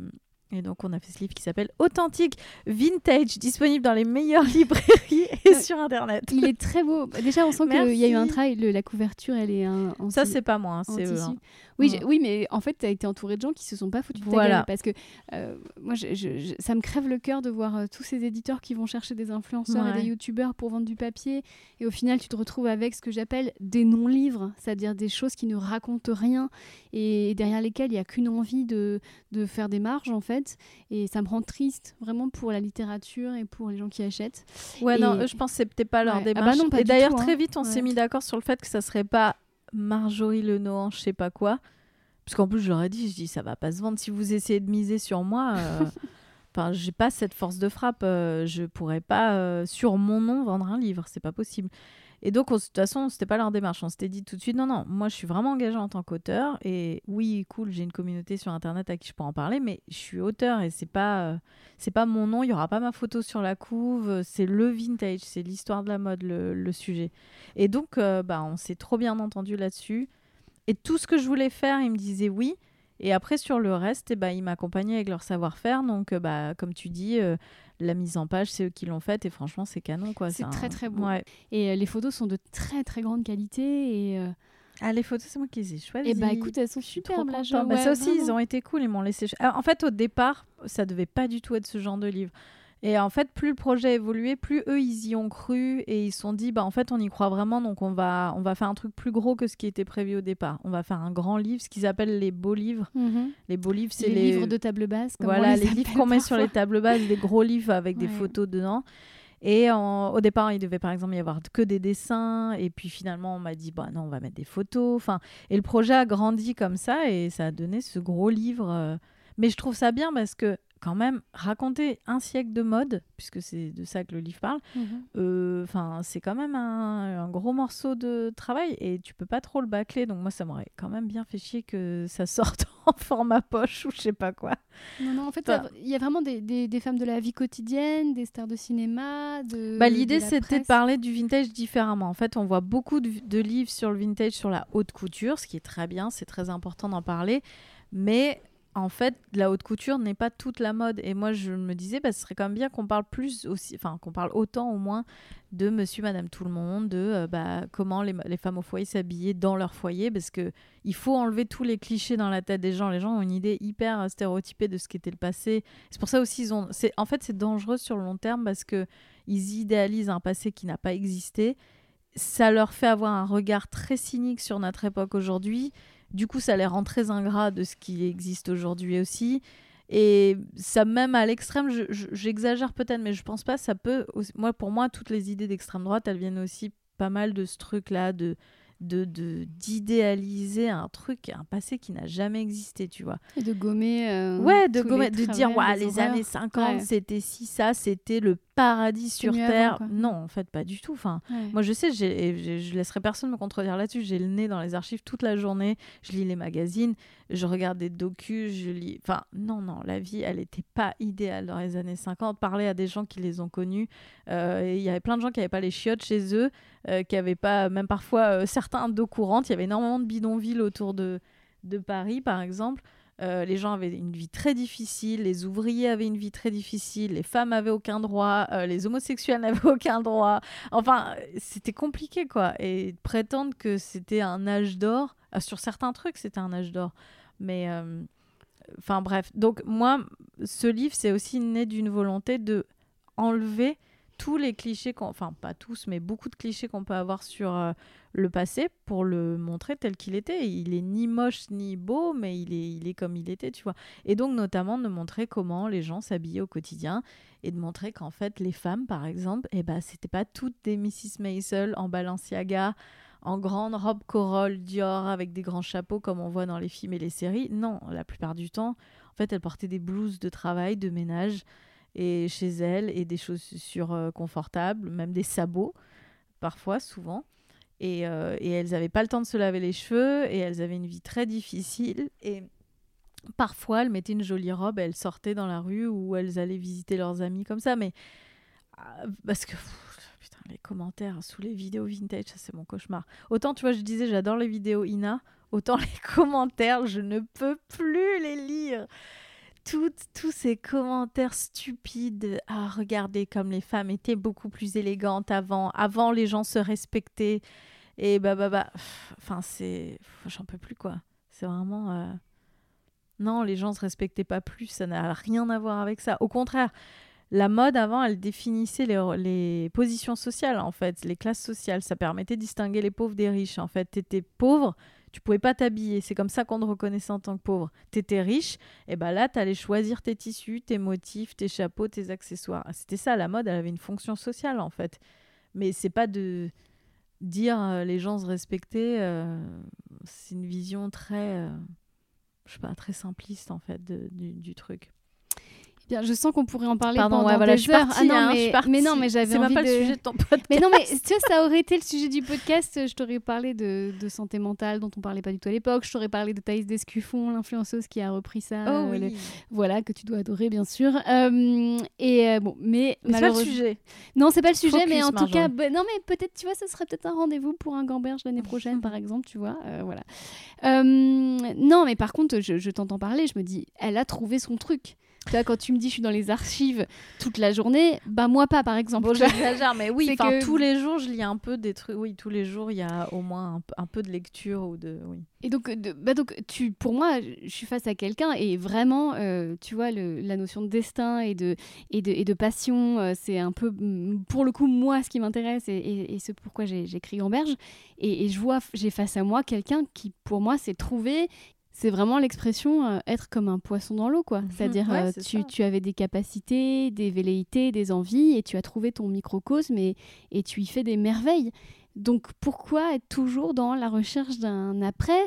et donc, on a fait ce livre qui s'appelle Authentique Vintage, disponible dans les meilleures librairies et sur Internet. Il est très beau. Déjà, on sent qu'il y a eu un travail. la couverture, elle est un. Ça, c'est pas moi, hein, c'est eux. Hein. Oui, oui, mais en fait, tu as été entouré de gens qui se sont pas foutus de ta gueule. Parce que euh, moi, je, ça me crève le cœur de voir euh, tous ces éditeurs qui vont chercher des influenceurs et des youtubeurs pour vendre du papier. Et au final, tu te retrouves avec ce que j'appelle des non-livres, c'est-à-dire des choses qui ne racontent rien et derrière lesquelles il n'y a qu'une envie de, de faire des marges, en fait. Et ça me rend triste, vraiment, pour la littérature et pour les gens qui achètent. Ouais, non, je pense que c'était pas leur démarche. Ah bah et d'ailleurs, très hein. vite, on s'est mis d'accord sur le fait que ça serait pas Marjorie Lenoir, je sais pas quoi. Parce qu'en plus, je leur ai dit, je dis, ça va pas se vendre si vous essayez de miser sur moi. Euh, enfin, j'ai pas cette force de frappe. Euh, je pourrais pas, euh, sur mon nom, vendre un livre. C'est pas possible. Et donc, de toute façon, c'était pas leur démarche. On s'était dit tout de suite, non, non, moi, je suis vraiment engagée en tant qu'auteur. Et oui, cool, j'ai une communauté sur Internet à qui je peux en parler, mais je suis auteur et c'est pas, c'est pas mon nom. Il y aura pas ma photo sur la couve. C'est le vintage, c'est l'histoire de la mode, le, sujet. Et donc, euh, bah, on s'est trop bien entendu là-dessus. Et tout ce que je voulais faire, ils me disaient oui. Et après, sur le reste, eh ben, ils m'accompagnaient avec leur savoir-faire. Donc, euh, bah, comme tu dis, euh, la mise en page, c'est eux qui l'ont faite. Et franchement, c'est canon. quoi. C'est très, très beau. Et euh, les photos sont de très, très grande qualité. Et. Ah, les photos, c'est moi qui les ai choisies. Et bah écoute, elles sont super. Bah, ça aussi, ils ont été cool, ils m'ont laissé. en fait, au départ, ça devait pas du tout être ce genre de livre. Et en fait, plus le projet évoluait, plus eux, ils y ont cru et ils se sont dit, bah en fait, on y croit vraiment, donc on va, on va faire un truc plus gros que ce qui était prévu au départ. On va faire un grand livre, ce qu'ils appellent les beaux livres. Mhm. Les beaux livres, c'est les, livres de table basse. voilà, les, livres qu'on met sur les tables basses, des gros livres avec des photos dedans. Et au départ, il devait par exemple y avoir que des dessins. Et puis finalement, on m'a dit, bah non, on va mettre des photos. Enfin, et le projet a grandi comme ça et ça a donné ce gros livre. Euh. Mais je trouve ça bien parce que quand même raconter un siècle de mode, puisque c'est de ça que le livre parle, mhm. euh, c'est quand même un, gros morceau de travail et tu peux pas trop le bâcler. Donc moi, ça m'aurait quand même bien fait chier que ça sorte en format poche ou je sais pas quoi. Non, non, en fait, il y a vraiment des, des, femmes de la vie quotidienne, des stars de cinéma. De, bah, L'idée, c'était de parler du vintage différemment. En fait, on voit beaucoup de, de livres sur le vintage, sur la haute couture, ce qui est très bien, c'est très important d'en parler. Mais en fait, la haute couture n'est pas toute la mode. Et moi, je me disais, bah, ce serait quand même bien qu'on parle plus aussi, enfin, qu'on parle autant au moins de monsieur, madame, tout le monde, de euh, bah, comment les, femmes au foyer s'habillaient dans leur foyer, parce que il faut enlever tous les clichés dans la tête des gens. Les gens ont une idée hyper stéréotypée de ce qu'était le passé. C'est pour ça aussi, ils ont, en fait, c'est dangereux sur le long terme parce que ils idéalisent un passé qui n'a pas existé. Ça leur fait avoir un regard très cynique sur notre époque aujourd'hui du coup, ça les rend très ingrats de ce qui existe aujourd'hui aussi. Et ça, même à l'extrême, j'exagère peut-être, mais je pense pas, ça peut. moi, pour moi, toutes les idées d'extrême droite, elles viennent aussi pas mal de ce truc-là, de de d'idéaliser un truc un passé qui n'a jamais existé tu vois et de gommer euh, ouais de gommer de dire ouais les années 50 c'était si ça c'était le paradis sur avant, terre. non, en fait, pas du tout. Enfin, Ouais. moi, je sais, j'ai- je, laisserai personne me contredire là-dessus. J'ai le nez dans les archives toute la journée. Je lis les magazines, je regarde des docus, je lis. Enfin, non, non, la vie, elle n'était pas idéale dans les années 50. Parler à des gens qui les ont connus. euh, Il y avait plein de gens qui n'avaient pas les chiottes chez eux, euh, qui n'avaient pas, même parfois, euh, certains d'eau courante. Il y avait énormément de bidonvilles autour de, de Paris, par exemple. Euh, les gens avaient une vie très difficile, les ouvriers avaient une vie très difficile, les femmes avaient aucun droit, euh, les homosexuels n'avaient aucun droit. Enfin, c'était compliqué, quoi. Et prétendre que c'était un âge d'or, euh, sur certains trucs, c'était un âge d'or. Mais, enfin, bref. Donc, moi, ce livre, c'est aussi né d'une volonté de enlever tous les clichés, enfin, pas tous, mais beaucoup de clichés qu'on peut avoir sur euh, le passé pour le montrer tel qu'il était. Il est ni moche ni beau, mais il est, il est comme il était, tu vois. Et donc, notamment, de montrer comment les gens s'habillaient au quotidien et de montrer qu'en fait, les femmes, par exemple, eh ben, c'était pas toutes des Mrs. Maisel en Balenciaga, en grande robe Corolle Dior avec des grands chapeaux comme on voit dans les films et les séries. Non, la plupart du temps, en fait, elles portaient des blouses de travail, de ménage et chez elles et des chaussures euh, confortables, même des sabots, parfois, souvent. Et, euh, et elles n'avaient pas le temps de se laver les cheveux et elles avaient une vie très difficile. Et parfois, elles mettaient une jolie robe et elles sortaient dans la rue ou elles allaient visiter leurs amis comme ça. Mais ah, parce que les commentaires sous les vidéos vintage, ça c'est mon cauchemar. Autant, tu vois, je disais, j'adore les vidéos Ina, autant les commentaires, je ne peux plus les lire. Toutes, tous ces commentaires stupides. Ah, regardez comme les femmes étaient beaucoup plus élégantes avant. Avant, les gens se respectaient. Et bah, bah, bah. Enfin, c'est. J'en peux plus, quoi. C'est vraiment. euh, Non, les gens se respectaient pas plus. Ça n'a rien à voir avec ça. Au contraire, la mode avant, elle définissait les, les positions sociales, en fait, les classes sociales. Ça permettait de distinguer les pauvres des riches. En fait, t'étais pauvre, tu pouvais pas t'habiller. C'est comme ça qu'on te reconnaissait en tant que pauvre. T'étais riche, et ben là, t'allais choisir tes tissus, tes motifs, tes chapeaux, tes accessoires. C'était ça, la mode, elle avait une fonction sociale, en fait. Mais c'est pas de dire euh, les gens se respecter. euh, c'est une vision très, euh, je sais pas, très simpliste, en fait, du, du truc. Bien, je sens qu'on pourrait en parler Pardon, pendant ouais, voilà, des je suis heures. partie. ah non, hein, je mais, suis partie. mais non, mais j'avais envie pas de... le sujet de ton podcast. Mais non, mais tu vois, ça aurait été le sujet du podcast. Je t'aurais parlé de, de santé mentale dont on parlait pas du tout à l'époque. Je t'aurais parlé de Thaïs Descuffon, l'influenceuse qui a repris ça. Oh euh, le- oui. Voilà, que tu dois adorer, bien sûr. Euh, et euh, bon, mais, Mais c'est pas le sujet. Non, c'est pas le sujet, Focus, mais en tout cas, bah, non, mais peut-être, tu vois, ça serait peut-être un rendez-vous pour un gamberge l'année prochaine, par exemple, tu vois. euh, voilà. Non, mais par contre, je, je t'entends parler, je me dis, elle a trouvé son truc. Quand tu me dis, je suis dans les archives toute la journée, bah moi pas, par exemple. Bon, j'exagère, mais oui, que- tous les jours, je lis un peu des trucs. Oui, tous les jours, il y a au moins un, peu de lecture ou de. Oui. Et donc, de- bah donc tu, pour moi, je suis face à quelqu'un et vraiment, euh, tu vois, le- la notion de destin et de, et de, et de passion, euh, c'est un peu, pour le coup, moi, ce qui m'intéresse et, et, et ce pourquoi j'ai écrit Gamberge. Et, et je vois, j'ai face à moi quelqu'un qui, pour moi, s'est trouvé. C'est vraiment l'expression euh, être comme un poisson dans l'eau, quoi. C'est-à-dire, Ouais, euh, tu, tu avais des capacités, des velléités, des envies, et tu as trouvé ton microcosme et, et tu y fais des merveilles. Donc pourquoi être toujours dans la recherche d'un après?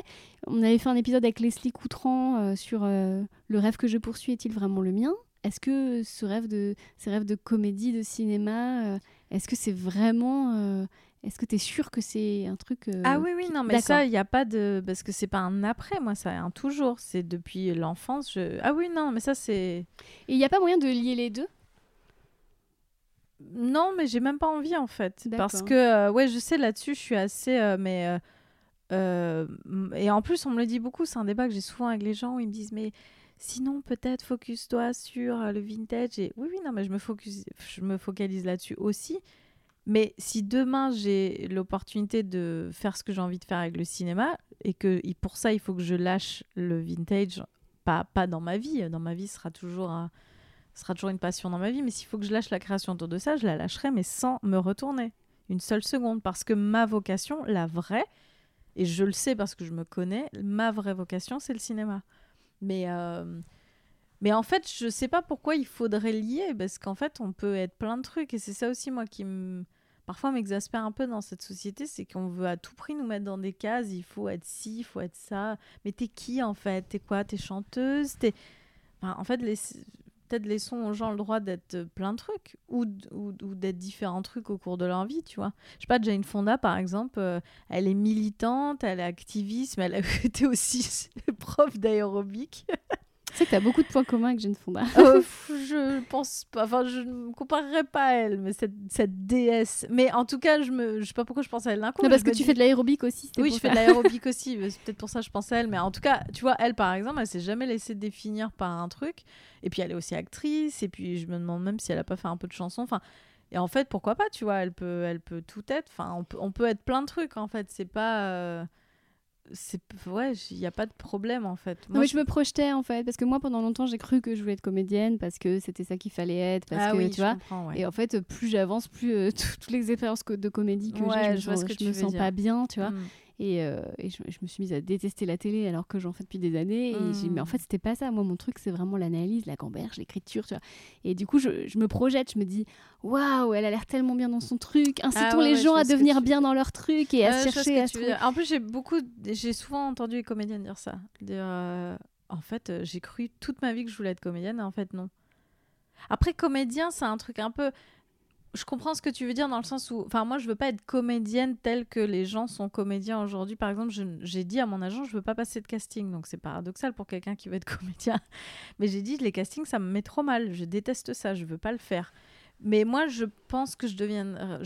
On avait fait un épisode avec Leslie Coutran euh, sur le rêve que je poursuis est-il vraiment le mien? Est-ce que ce rêve de, ces rêves de comédie, de cinéma, est-ce que c'est vraiment... est-ce que tu es sûr que c'est un truc... euh, Ah oui, oui, qui- non, mais ça, il n'y a pas de. Parce que c'est pas un après, moi, ça, un toujours. C'est depuis l'enfance. Je... Ah oui, non, mais ça, c'est. Et il n'y a pas moyen de lier les deux? Non, mais j'ai même pas envie, en fait. Parce que, euh, ouais, je sais, là-dessus, je suis assez. euh, mais. euh, et en plus, on me le dit beaucoup, c'est un débat que j'ai souvent avec les gens où ils me disent, mais. Sinon, peut-être focus-toi sur le vintage. Et oui, oui, non, mais je me, focus, je me focalise là-dessus aussi. Mais si demain j'ai l'opportunité de faire ce que j'ai envie de faire avec le cinéma et que pour ça il faut que je lâche le vintage, pas, pas dans ma vie, dans ma vie sera toujours sera toujours une passion dans ma vie, mais s'il faut que je lâche la création autour de ça, je la lâcherai mais sans me retourner. Une seule seconde. Parce que ma vocation, la vraie, et je le sais parce que je me connais, ma vraie vocation c'est le cinéma. Mais euh, mais en fait, je sais pas pourquoi il faudrait lier, parce qu'en fait, on peut être plein de trucs. Et c'est ça aussi, moi, qui parfois m'exaspère un peu dans cette société, c'est qu'on veut à tout prix nous mettre dans des cases. Il faut être ci, il faut être ça. Mais t'es qui, en fait? T'es quoi? T'es chanteuse? T'es... En fait, peut-être laissons aux gens le droit d'être plein de trucs ou, d'être différents trucs au cours de leur vie, tu vois. Je sais pas, Jane Fonda, par exemple, euh, elle est militante, elle est activiste, mais elle a aussi prof d'aérobic. Tu sais que t'as beaucoup de points communs avec Jane Fonda. Euh, je pense pas, enfin, je ne me comparerai pas à elle, mais cette, cette déesse. Mais en tout cas, je me, je sais pas pourquoi je pense à elle d'un coup. Non, parce que tu dis- fais de l'aérobic aussi. Oui, je fais de l'aérobic aussi. C'est peut-être pour ça que je pense à elle. Mais en tout cas, tu vois, elle, par exemple, elle s'est jamais laissée définir par un truc. Et puis, elle est aussi actrice. Et puis, je me demande même si elle a pas fait un peu de chansons. Enfin, et en fait, pourquoi pas, tu vois, elle peut, elle peut tout être. Enfin, on peut, on peut être plein de trucs, en fait. C'est pas... euh, C'est... Ouais, il n'y a pas de problème, en fait. Non, Moi, mais je me projetais en fait, parce que moi pendant longtemps j'ai cru que je voulais être comédienne parce que c'était ça qu'il fallait être, parce ah que oui, tu vois. ouais. Et en fait, plus j'avance, plus euh, tout- toutes les expériences de comédie que Ouais, j'ai, je je vois sens, ce que je tu me veux sens dire. pas bien, tu vois. Mm. Et, euh, et je, je me suis mise à détester la télé alors que j'en fais depuis des années. Et j'ai mais en Mm. fait, c'était pas ça. Moi, mon truc, c'est vraiment l'analyse, la gamberge, l'écriture, tu vois. Et du coup, je, je me projette, je me dis, waouh, elle a l'air tellement bien dans son truc. Incitons Ah ouais, les ouais, gens à devenir bien veux dans leur truc et à se chercher à se. En plus, j'ai beaucoup, j'ai souvent entendu les comédiennes dire ça. Dire, euh, en fait, euh, j'ai cru toute ma vie que je voulais être comédienne, et en fait, non. Après, comédien, c'est un truc un peu. Je comprends ce que tu veux dire dans le sens où, enfin, moi, je veux pas être comédienne telle que les gens sont comédiens aujourd'hui. Par exemple, j'ai dit à mon agent, je veux pas passer de casting, donc c'est paradoxal pour quelqu'un qui veut être comédien. Mais j'ai dit, les castings, ça me met trop mal. Je déteste ça. Je veux pas le faire. Mais moi, je pense que je deviens, euh,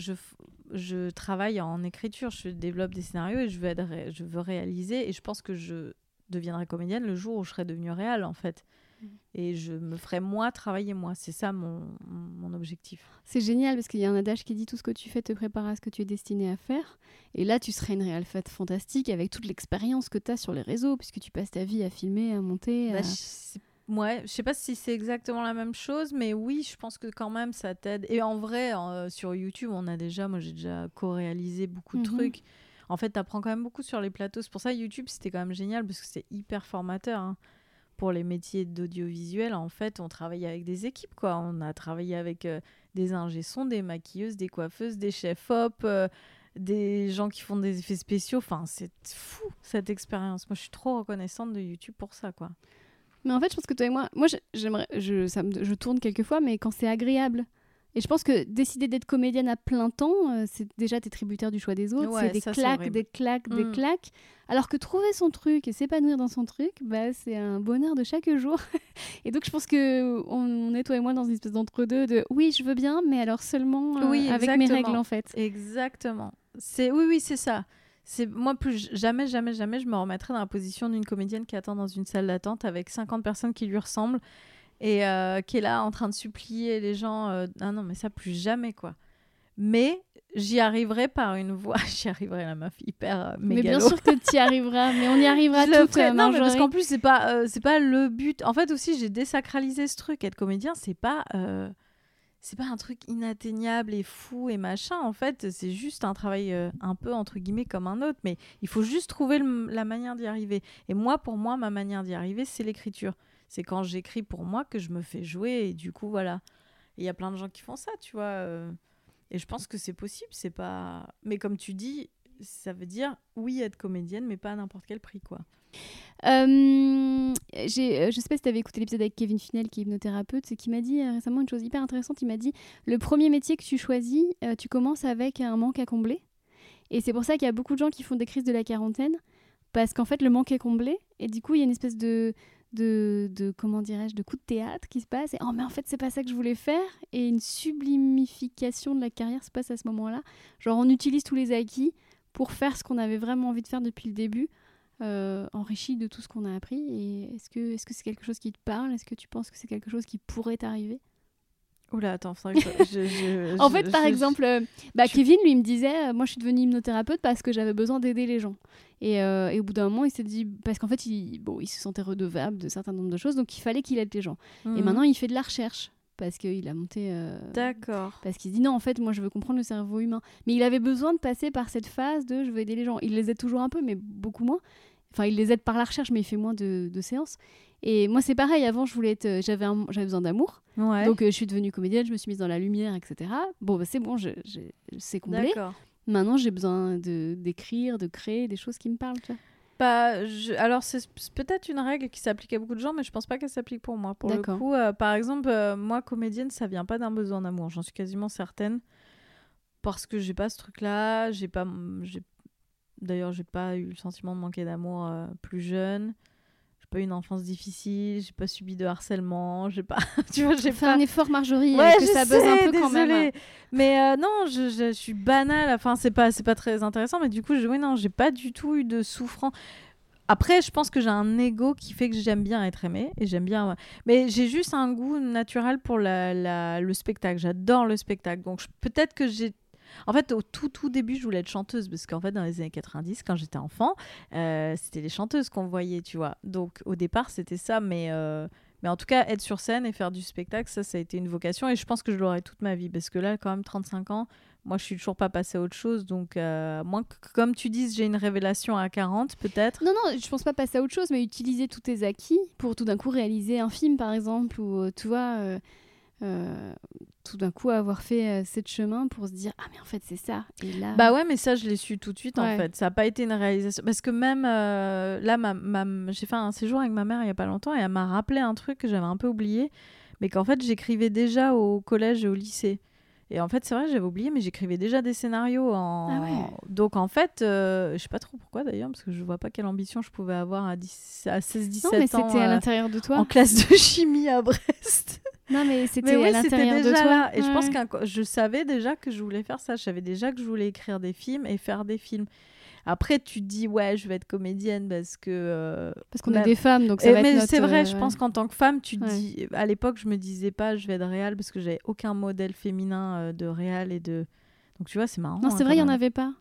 je, travaille en écriture, je développe des scénarios et je veux réaliser. Et je pense que je deviendrai comédienne le jour où je serai devenue réelle, en fait. Et je me ferai moi travailler moi. C'est ça mon, mon objectif. C'est génial parce qu'il y a un adage qui dit tout ce que tu fais te prépare à ce que tu es destiné à faire. Et là, tu serais une réelle fête fantastique avec toute l'expérience que tu as sur les réseaux, puisque tu passes ta vie à filmer, à monter. Bah, à- je sais- ouais, je sais pas si c'est exactement la même chose, mais oui, je pense que quand même ça t'aide. Et en vrai, en- sur YouTube, on a déjà, moi j'ai déjà co-réalisé beaucoup de Mhm. trucs. En fait, t'apprends quand même beaucoup sur les plateaux. C'est pour ça YouTube, c'était quand même génial parce que c'est hyper formateur. hein. Pour les métiers d'audiovisuel, en fait, on travaille avec des équipes, quoi. On a travaillé avec euh, des ingé sons, des maquilleuses, des coiffeuses, des chefs op, euh, des gens qui font des effets spéciaux. Enfin, c'est fou cette expérience. Moi, je suis trop reconnaissante de YouTube pour ça, quoi. Mais en fait, je pense que toi et moi, moi, j'aimerais, je, je tourne quelquefois, mais quand c'est agréable. Et je pense que décider d'être comédienne à plein temps, euh, c'est déjà t'es tributaire du choix des autres, Ouais, c'est des c'est claques, des claques, des Mm. claques. Alors que trouver son truc et s'épanouir dans son truc, bah, c'est un bonheur de chaque jour. et donc je pense que on, on est toi et moi dans une espèce d'entre-deux de oui, je veux bien, mais alors seulement euh, Oui, avec mes règles en fait. Exactement. C'est oui, oui, c'est ça. C'est moi plus jamais, jamais, jamais, je me remettrai dans la position d'une comédienne qui attend dans une salle d'attente avec 50 personnes qui lui ressemblent et euh, qui est là en train de supplier les gens. euh, ah non, mais ça plus jamais quoi. Mais j'y arriverai par une voix. j'y arriverai la meuf hyper euh, Mais bien sûr que tu y arriveras, mais on y arrivera toutes, ferai. euh, Non, mais parce qu'en plus, c'est pas, c'est pas le but. En fait, aussi, j'ai désacralisé ce truc. Être comédien, c'est pas, c'est pas un truc inatteignable et fou et machin. En fait, c'est juste un travail un peu entre guillemets comme un autre. Mais il faut juste trouver le- la manière d'y arriver. Et moi, pour moi, ma manière d'y arriver, c'est l'écriture. C'est quand j'écris pour moi que je me fais jouer. Et du coup, voilà. Il y a plein de gens qui font ça, tu vois. euh, Et je pense que c'est possible. C'est pas. Mais comme tu dis, ça veut dire oui être comédienne, mais pas à n'importe quel prix, quoi. Euh, j'ai, je sais pas si tu avais écouté l'épisode avec Kevin Finel, qui est hypnothérapeute, qui m'a dit euh, récemment une chose hyper intéressante. Il m'a dit le premier métier que tu choisis, euh, tu commences avec un manque à combler. Et c'est pour ça qu'il y a beaucoup de gens qui font des crises de la quarantaine, parce qu'en fait, le manque est comblé. Et du coup, il y a une espèce de, de, de comment dirais-je, de coup de théâtre qui se passe. Et oh, mais en fait, c'est pas ça que je voulais faire. Et une sublimification de la carrière se passe à ce moment-là. Genre, on utilise tous les acquis pour faire ce qu'on avait vraiment envie de faire depuis le début euh, enrichi de tout ce qu'on a appris. Et est-ce que est-ce que c'est quelque chose qui te parle? Est-ce que tu penses que c'est quelque chose qui pourrait t'arriver? Oula, attends, je, je- je- En fait, par exemple, euh, bah, Kevin, lui, me disait, euh, moi, je suis devenue hypnothérapeute parce que j'avais besoin d'aider les gens. Et, euh, et au bout d'un moment, il s'est dit, parce qu'en fait, il, bon, il se sentait redevable de certains nombres de choses, donc il fallait qu'il aide les gens. Et Mhm. maintenant, il fait de la recherche parce qu'il a monté. euh, D'accord. parce qu'il se dit non, en fait, moi je veux comprendre le cerveau humain. Mais il avait besoin de passer par cette phase de je veux aider les gens. Il les aide toujours un peu, mais beaucoup moins. Enfin, il les aide par la recherche, mais il fait moins de, de séances. Et moi, c'est pareil. Avant, je voulais être, euh, j'avais, un- j'avais besoin d'amour. Ouais. Donc, euh, je suis devenue comédienne, je me suis mise dans la lumière, etc. Bon, bah, c'est bon, je, je- c'est comblé. Maintenant, j'ai besoin de, d'écrire, de créer des choses qui me parlent. Tu vois. Bah, je- alors c'est peut-être une règle qui s'applique à beaucoup de gens, mais je pense pas qu'elle s'applique pour moi. Pour le coup, euh, par exemple, euh, moi comédienne, ça vient pas d'un besoin d'amour, j'en suis quasiment certaine, parce que j'ai pas ce truc-là, j'ai pas, j'ai, d'ailleurs j'ai pas eu le sentiment de manquer d'amour euh, plus jeune, pas eu une enfance difficile, j'ai pas subi de harcèlement, j'ai pas, tu vois, j'ai pas. un effort, Marjorie, Ouais, que je ça buzz un peu quand même. désolée. Mais euh, non, je, je- je suis banale. Enfin, c'est pas, c'est pas très intéressant. Mais du coup, je, oui, non, j'ai pas du tout eu de souffrance. Après, je pense que j'ai un ego qui fait que j'aime bien être aimée et j'aime bien. Mais j'ai juste un goût naturel pour la, la- le spectacle. J'adore le spectacle. Donc je- peut-être que j'ai. En fait, au tout tout début, je voulais être chanteuse parce qu'en fait, dans les années 90, quand j'étais enfant, euh, c'était les chanteuses qu'on voyait, tu vois. Donc au départ, c'était ça. Mais euh, mais en tout cas, être sur scène et faire du spectacle, ça, ça a été une vocation. Et je pense que je l'aurai toute ma vie. Parce que là, quand même, 35 ans, moi, je suis toujours pas passée à autre chose. Donc, euh, moins comme tu dises, j'ai une révélation à 40, peut-être. Non, non, je pense pas passer à autre chose, mais utiliser tous tes acquis pour tout d'un coup réaliser un film, par exemple, ou tu vois, euh, tout d'un coup avoir fait euh, cette chemin pour se dire ah mais en fait c'est ça. Et là, Bah ouais, mais ça, je l'ai su tout de suite, en fait. Ça n'a pas été une réalisation. Parce que même euh, là, ma, ma- j'ai fait un séjour avec ma mère il y a pas longtemps et elle m'a rappelé un truc que j'avais un peu oublié. Mais qu'en fait, j'écrivais déjà au collège et au lycée. Et en fait, c'est vrai, j'avais oublié, mais j'écrivais déjà des scénarios. En... Ah ouais. Donc en fait, euh, je sais pas trop pourquoi d'ailleurs, parce que je vois pas quelle ambition je pouvais avoir à, 10 à 16-17 non mais ans. c'était à l'intérieur de toi. en classe de chimie à Brest. Non mais c'était oui, à l'intérieur de toi. là. Et je pense que je savais déjà que je voulais faire ça. Je savais déjà que je voulais écrire des films et faire des films. Après, tu te dis, ouais, je vais être comédienne parce que. euh, parce qu'on même- est des femmes, donc ça et- va être mais c'est vrai, euh, je ouais. pense qu'en tant que femme, tu te Ouais. dis. À l'époque, je me disais pas, je vais être réal parce que j'avais aucun modèle féminin euh, de réal et de. Donc tu vois, c'est marrant. Non, hein, c'est vrai, il y quand en avait pas.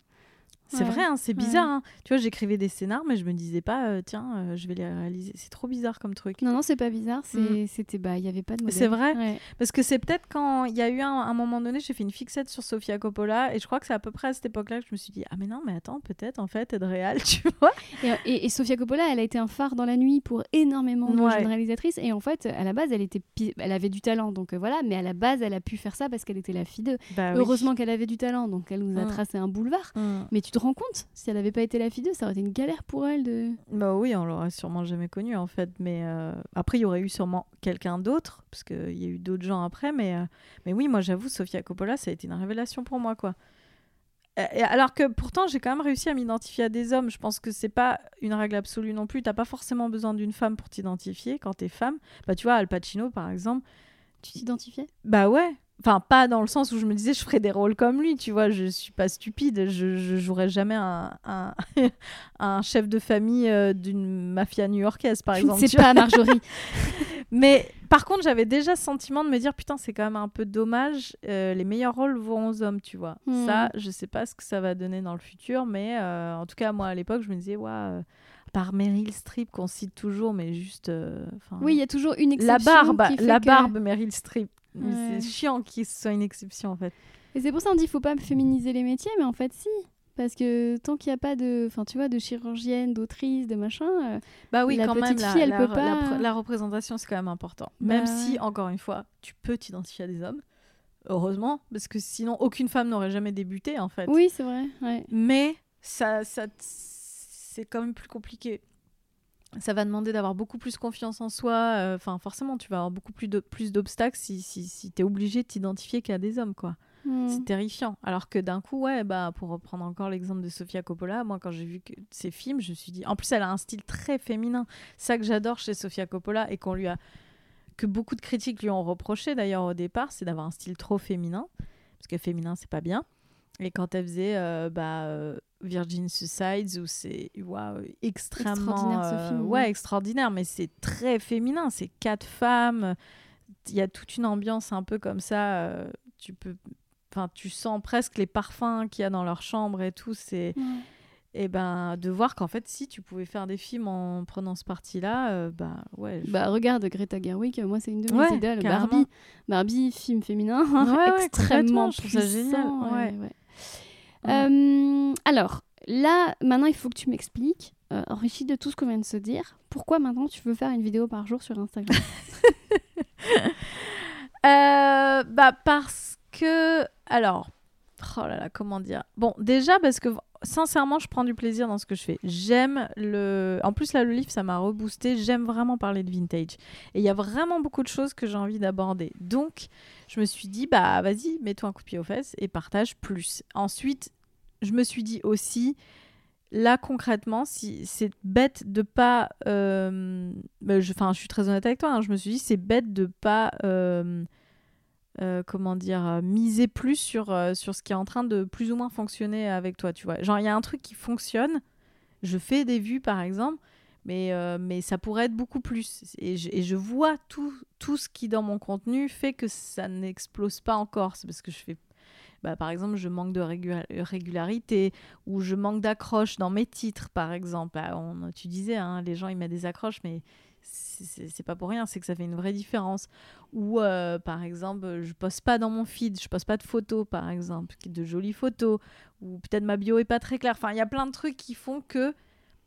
C'est Ouais. vrai, hein, c'est Ouais. bizarre. hein. Tu vois, j'écrivais des scénars, mais je me disais pas, euh, tiens, euh, je vais les réaliser. C'est trop bizarre comme truc. Non, non, c'est pas bizarre. Mm. c'était, bah, il y avait pas de modèle. C'est vrai Ouais. Parce que c'est peut-être quand il y a eu un, un moment donné, j'ai fait une fixette sur Sofia Coppola et je crois que c'est à peu près à cette époque-là que je me suis dit ah mais non mais attends peut-être en fait être réel tu vois. Et, et, et Sofia Coppola, elle a été un phare dans la nuit pour énormément de jeunes réalisatrices. Et en fait, à la base, elle était, elle avait du talent, donc euh, voilà. Mais à la base, elle a pu faire ça parce qu'elle était la fille d'eux. Bah oui. Heureusement qu'elle avait du talent, donc elle nous a Mm. tracé un boulevard. Mm. Mais tu te rends compte, si elle avait pas été la fille d'eux, ça aurait été une galère pour elle de. Bah oui on l'aurait sûrement jamais connu en fait mais euh, après il y aurait eu sûrement quelqu'un d'autre parce qu'il y a eu d'autres gens après mais euh, mais oui moi j'avoue Sofia Coppola ça a été une révélation pour moi quoi. Et alors que pourtant j'ai quand même réussi à m'identifier à des hommes. Je pense que c'est pas une règle absolue non plus. T'as pas forcément besoin d'une femme pour t'identifier quand t'es femme. Bah tu vois Al Pacino par exemple. Tu t'identifiais? Bah ouais. Enfin, pas dans le sens où je me disais je ferais des rôles comme lui, tu vois. Je suis pas stupide. Je, je jouerais jamais un, un, un chef de famille euh, d'une mafia new-yorkaise, par exemple. vois. pas, Marjorie. Mais par contre, j'avais déjà ce sentiment de me dire putain, c'est quand même un peu dommage. euh, les meilleurs rôles vont aux hommes, tu vois. Hmm. Ça, je sais pas ce que ça va donner dans le futur, mais euh, en tout cas, moi à l'époque, je me disais, ouais, euh, par Meryl Streep qu'on cite toujours, mais juste. euh, oui, il y a toujours une la exception. barbe, qui fait la que- barbe Meryl Streep. Ouais. C'est chiant qu'il soit une exception en fait. Et c'est pour ça qu'on dit faut pas féminiser les métiers, mais en fait si. Parce que tant qu'il n'y a pas de, enfin tu vois, de chirurgienne, d'autrice, de machin, euh, Bah oui, La quand même, la, fille, elle la- peut la- pas- la représentation, c'est quand même important. Bah même si, encore une fois, tu peux t'identifier à des hommes. Heureusement, parce que sinon, aucune femme n'aurait jamais débuté, en fait. oui c'est vrai. Ouais. Mais ça, ça, c'est quand même plus compliqué. Ça va demander d'avoir beaucoup plus confiance en soi. euh, Enfin, forcément, tu vas avoir beaucoup plus de- plus d'obstacles si, si, si tu es obligé de t'identifier qu'à des hommes, quoi. Hmm. C'est terrifiant. Alors que d'un coup, ouais, bah, pour reprendre encore l'exemple de Sofia Coppola, moi, quand j'ai vu que ses films, je me suis dit. En plus, elle a un style très féminin. Ça que j'adore chez Sofia Coppola et qu'on lui a. que beaucoup de critiques lui ont reproché d'ailleurs au départ, c'est d'avoir un style trop féminin. Parce que féminin, c'est pas bien. Et quand elle faisait euh, bah, euh, Virgin Suicides, où c'est waouh, extrêmement. Extraordinaire, ce euh, film, ouais, ouais. extraordinaire, mais c'est très féminin. C'est quatre femmes. Il y a toute une ambiance un peu comme ça. tu peux. Enfin, tu sens presque les parfums qu'il y a dans leur chambre et tout. C'est et ben de voir qu'en fait, si tu pouvais faire des films en prenant ce parti-là, euh, bah ouais. je- Bah regarde Greta Gerwig, moi c'est une de mes Ouais. Barbie, Barbie, film féminin, hein, Ouais, extrêmement complètement, je trouve ça puissant, génial, ouais, Euh, alors là, maintenant il faut que tu m'expliques, euh, enrichi de tout ce qu'on vient de se dire, pourquoi maintenant tu veux faire une vidéo par jour sur Instagram? Euh, bah parce que alors oh là là comment dire? Bon déjà parce que sincèrement, je prends du plaisir dans ce que je fais. J'aime le. En plus, là, le livre, ça m'a reboosté. J'aime vraiment parler de vintage. Et il y a vraiment beaucoup de choses que j'ai envie d'aborder. Donc, je me suis dit, bah, vas-y, mets-toi un coup de pied aux fesses et partage plus. Ensuite, je me suis dit aussi, là, concrètement, si c'est bête de pas. Euh, bah, je, je suis très honnête avec toi. Hein, je me suis dit, c'est bête de pas. Euh, euh, comment dire, miser plus sur, sur ce qui est en train de plus ou moins fonctionner avec toi, tu vois. Genre, il y a un truc qui fonctionne, je fais des vues par exemple, mais, mais ça pourrait être beaucoup plus. Et je, et je vois tout, tout ce qui dans mon contenu fait que ça n'explose pas encore. C'est parce que je fais bah, par exemple, je manque de régularité ou je manque d'accroche dans mes titres, par exemple. Bah, tu disais, hein, les gens ils mettent des accroches, mais c'est pas pour rien, c'est que ça fait une vraie différence. Ou euh, par exemple, je poste pas dans mon feed, je poste pas de photos par exemple, de jolies photos, ou peut-être ma bio est pas très claire. Enfin, il y a plein de trucs qui font que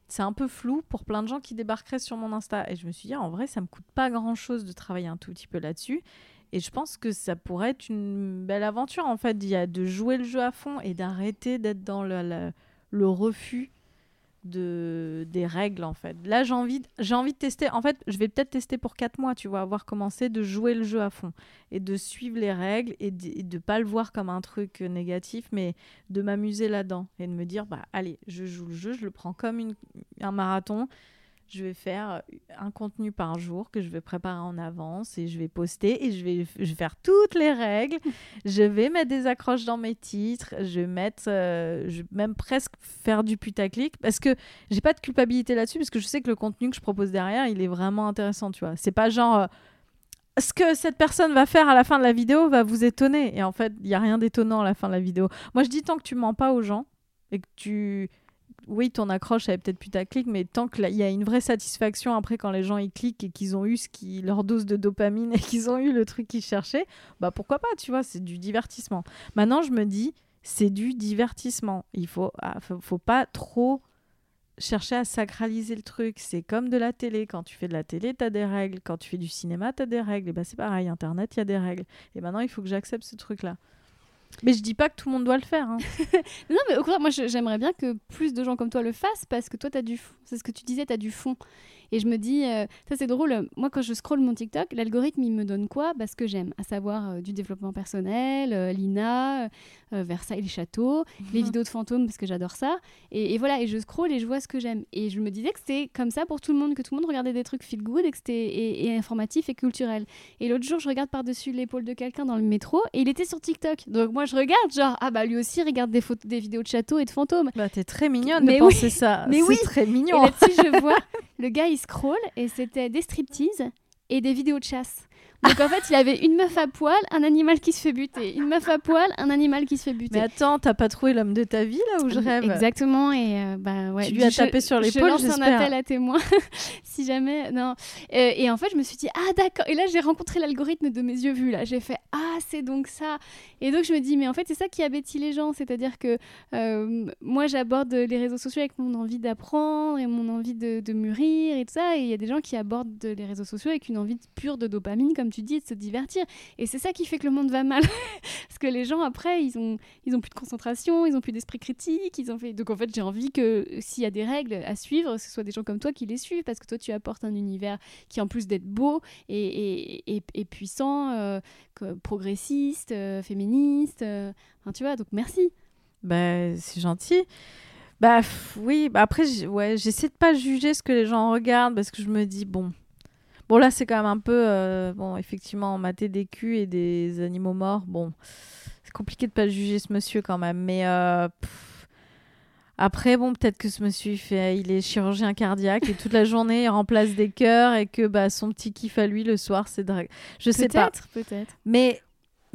c'est un peu flou pour plein de gens qui débarqueraient sur mon Insta. Et je me suis dit, en vrai, ça me coûte pas grand chose de travailler un tout petit peu là-dessus. Et je pense que ça pourrait être une belle aventure en fait, de jouer le jeu à fond et d'arrêter d'être dans le, le refus de des règles en fait. Là, j'ai envie j'ai envie de tester. En fait, je vais peut-être tester pour 4 mois, tu vois, avoir commencé de jouer le jeu à fond et de suivre les règles et de, ne pas le voir comme un truc négatif, mais de m'amuser là-dedans et de me dire bah allez, je joue le jeu, je le prends comme une, un marathon je vais faire un contenu par jour que je vais préparer en avance et je vais poster et je vais, je vais faire toutes les règles. je vais mettre des accroches dans mes titres. Je vais mettre, euh, je vais même presque faire du putaclic parce que j'ai pas de culpabilité là-dessus parce que je sais que le contenu que je propose derrière, il est vraiment intéressant, tu vois. C'est pas genre euh, ce que cette personne va faire à la fin de la vidéo va vous étonner et en fait, il y a rien d'étonnant à la fin de la vidéo. Moi, je dis tant que tu mens pas aux gens et que tu oui, ton accroche, elle peut-être putaclic, mais tant qu'il y a une vraie satisfaction après quand les gens y cliquent et qu'ils ont eu ce qui, leur dose de dopamine et qu'ils ont eu le truc qu'ils cherchaient, bah pourquoi pas, tu vois, c'est du divertissement. Maintenant, je me dis, c'est du divertissement. Il faut, ah, faut, pas trop chercher à sacraliser le truc. C'est comme de la télé. Quand tu fais de la télé, tu as des règles. Quand tu fais du cinéma, tu as des règles. Et bah c'est pareil, Internet, il y a des règles. Et maintenant, il faut que j'accepte ce truc-là. Mais je dis pas que tout le monde doit le faire. Hein. non, mais au contraire, moi j'aimerais bien que plus de gens comme toi le fassent parce que toi, tu as du fond. C'est ce que tu disais, tu as du fond. Et je me dis, euh, ça c'est drôle, moi quand je scrolle mon TikTok, l'algorithme il me donne quoi? Bah, Ce que j'aime, à savoir euh, du développement personnel, euh, l'INA, Versailles, les châteaux, les mhm. vidéos de fantômes parce que j'adore ça. Et, voilà, et je scroll et je vois ce que j'aime. Et je me disais que c'était comme ça pour tout le monde, que tout le monde regardait des trucs feel good et que c'était et, informatif et culturel. Et l'autre jour, je regarde par-dessus l'épaule de quelqu'un dans le métro et il était sur TikTok. Donc moi je regarde, genre, ah bah lui aussi regarde des, photos, des vidéos de châteaux et de fantômes. Bah t'es très mignonne mais de oui. penser ça. Mais oui, très mignon. Et là-dessus, je vois le gars, il scroll et c'était des striptease et des vidéos de chasse. Donc en fait, il avait une meuf à poil, un animal qui se fait buter. Une meuf à poil, un animal qui se fait buter. Mais attends, t'as pas trouvé l'homme de ta vie là où je rêve? Exactement. Et euh, bah ouais. Tu lui as tapé sur l'épaule, j'espère. Je lance un appel à témoin, si jamais. Non. Euh, et en fait, je me suis dit ah d'accord. Et là, j'ai rencontré l'algorithme de mes yeux vus là. J'ai fait ah c'est donc ça. Et donc je me dis mais en fait c'est ça qui abétit les gens, c'est-à-dire que euh, moi j'aborde les réseaux sociaux avec mon envie d'apprendre et mon envie de, de, mûrir et tout ça. Et il y a des gens qui abordent les réseaux sociaux avec une envie pure de dopamine comme tu dis, de se divertir. Et c'est ça qui fait que le monde va mal. Parce que les gens, après, ils ont, ils ont plus de concentration, ils ont plus d'esprit critique. Ils ont fait... Donc en fait, j'ai envie que s'il y a des règles à suivre, ce soit des gens comme toi qui les suivent. Parce que toi, tu apportes un univers qui, en plus d'être beau et, et, et, puissant, euh, progressiste, euh, féministe. Euh, enfin, tu vois, donc merci. Bah, c'est gentil. Bah oui, bah après, ouais, j'essaie de pas juger ce que les gens regardent parce que je me dis, bon, Bon, là, c'est quand même un peu. Euh, bon, effectivement, mater des culs et des animaux morts. Bon, c'est compliqué de pas juger ce monsieur quand même. Mais. Euh, après, bon, peut-être que ce monsieur, il, fait, il est chirurgien cardiaque et toute la journée, il remplace des cœurs et que bah, son petit kiff à lui le soir, c'est drag. Je sais pas. Peut-être, peut-être. Mais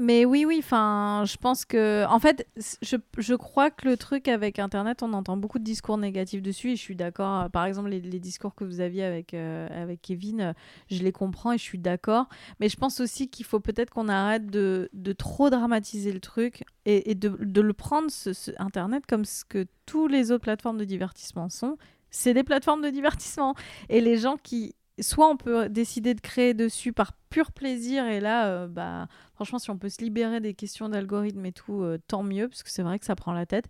mais oui, oui, enfin, je pense que. En fait, je, je, crois que le truc avec Internet, on entend beaucoup de discours négatifs dessus et je suis d'accord. Par exemple, les, discours que vous aviez avec, euh, avec Kevin, je les comprends et je suis d'accord. Mais je pense aussi qu'il faut peut-être qu'on arrête de, de, trop dramatiser le truc et, et de, de, le prendre, ce, Internet, comme ce que tous les autres plateformes de divertissement sont. C'est des plateformes de divertissement. Et les gens qui soit on peut décider de créer dessus par pur plaisir et là euh, bah franchement si on peut se libérer des questions d'algorithme et tout euh, tant mieux parce que c'est vrai que ça prend la tête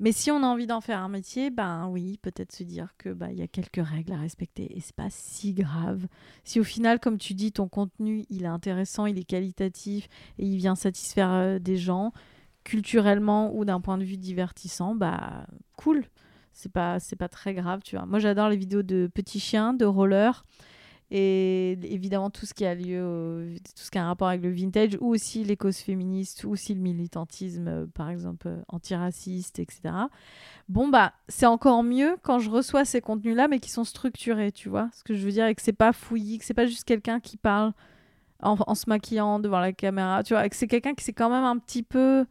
Mais si on a envie d'en faire un métier, ben oui, peut-être se dire que bah il y a quelques règles à respecter et c'est pas si grave. Si au final, comme tu dis, ton contenu il est intéressant, il est qualitatif et il vient satisfaire euh, des gens culturellement ou d'un point de vue divertissant, bah cool. C'est pas c'est pas très grave, tu vois. Moi j'adore les vidéos de petits chiens, de rollers et évidemment tout ce qui a lieu, tout ce qui a un rapport avec le vintage, ou aussi les causes féministes, ou aussi le militantisme, euh, par exemple euh, antiraciste, etc. Bon bah c'est encore mieux quand je reçois ces contenus-là, mais qui sont structurés, tu vois. Ce que je veux dire, et que c'est pas fouillis, que c'est pas juste quelqu'un qui parle en, en, se maquillant devant la caméra, tu vois, et que c'est quelqu'un qui s'est quand même un petit peu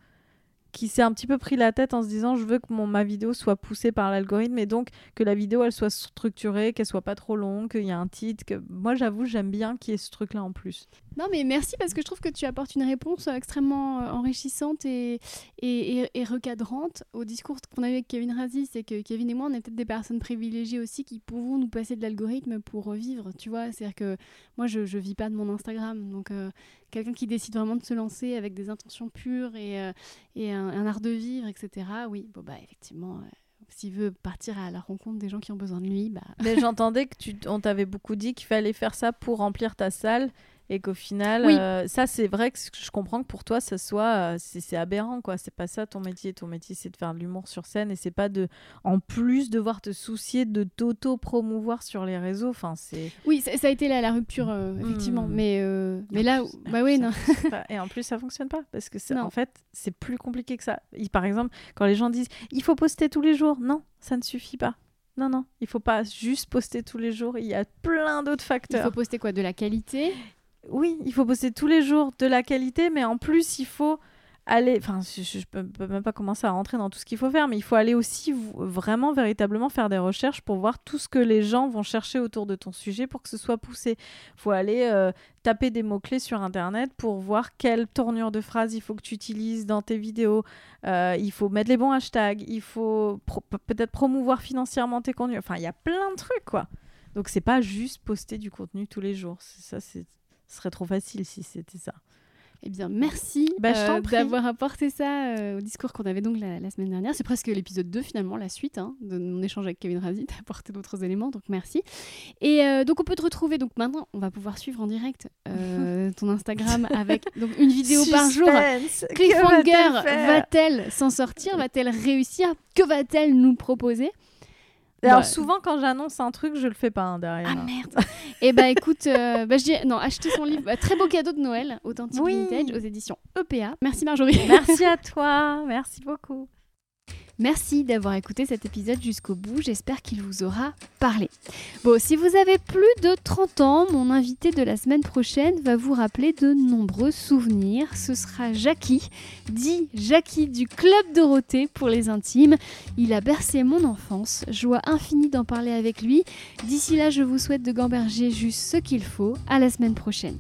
qui s'est un petit peu pris la tête en se disant je veux que mon, ma vidéo soit poussée par l'algorithme et donc que la vidéo elle soit structurée, qu'elle soit pas trop longue, qu'il y ait un titre. Que... Moi j'avoue j'aime bien qu'il y ait ce truc là en plus. Non mais merci parce que je trouve que tu apportes une réponse extrêmement euh, enrichissante et, et, et, recadrante au discours qu'on a eu avec Kevin Razi. C'est que Kevin et moi on est peut-être des personnes privilégiées aussi qui pouvons nous passer de l'algorithme pour revivre, tu vois. C'est-à-dire que moi je, je vis pas de mon Instagram donc euh, quelqu'un qui décide vraiment de se lancer avec des intentions pures et, euh, un, art de vivre, etc. Oui, bon bah effectivement, euh, s'il veut partir à la rencontre des gens qui ont besoin de lui, bah. Mais j'entendais que tu, on t'avait beaucoup dit qu'il fallait faire ça pour remplir ta salle et qu'au final, euh, ça c'est vrai que je comprends que pour toi, ça soit, euh, c'est aberrant quoi. C'est pas ça ton métier. Ton métier, c'est de faire de l'humour sur scène et c'est pas de, en plus, devoir te soucier de t'auto-promouvoir sur les réseaux. Enfin, c'est. Oui, ça, a été là la rupture euh, effectivement, hmm. mais mais là, bah oui, non. et en plus, ça fonctionne pas parce que c'est en fait, c'est plus compliqué que ça. Par exemple, quand les gens disent, il faut poster tous les jours, non, ça ne suffit pas. Non, non, il faut pas juste poster tous les jours. Il y a plein d'autres facteurs. Il faut poster quoi? De la qualité? Oui, il faut poster tous les jours de la qualité, mais en plus, il faut aller. Enfin, je, ne peux, même pas commencer à rentrer dans tout ce qu'il faut faire, mais il faut aller aussi vraiment, véritablement faire des recherches pour voir tout ce que les gens vont chercher autour de ton sujet pour que ce soit poussé. Il faut aller euh, taper des mots-clés sur Internet pour voir quelle tournure de phrase il faut que tu utilises dans tes vidéos. Euh, il faut mettre les bons hashtags. Il faut peut-être promouvoir financièrement tes contenus. Enfin, il y a plein de trucs, quoi. Donc, c'est pas juste poster du contenu tous les jours. Ça, c'est ce serait trop facile si c'était ça. Eh bien, merci bah, euh, d'avoir apporté ça euh, au discours qu'on avait donc la, semaine dernière. C'est presque l'épisode 2 finalement, la suite hein, de mon échange avec Kevin Razi. Tu as apporté d'autres éléments, donc merci. Et euh, donc on peut te retrouver, donc maintenant on va pouvoir suivre en direct ton Instagram avec donc, une vidéo par jour. Cliffhanger va-t-elle s'en sortir? Va-t-elle réussir? Que va-t-elle nous proposer? Alors souvent quand j'annonce un truc, je le fais pas hein, derrière. Ah merde. Et eh bah écoute, euh, bah, je dis non, achetez son livre, bah, très beau cadeau de Noël, authentique vintage aux éditions EPA. Merci Marjorie. Merci à toi, merci beaucoup. Merci d'avoir écouté cet épisode jusqu'au bout, j'espère qu'il vous aura parlé. Bon, si vous avez plus de 30 ans, mon invité de la semaine prochaine va vous rappeler de nombreux souvenirs. Ce sera Jackie, dit Jackie du Club Dorothée pour les intimes. Il a bercé mon enfance, joie infinie d'en parler avec lui. D'ici là, je vous souhaite de gamberger juste ce qu'il faut. À la semaine prochaine.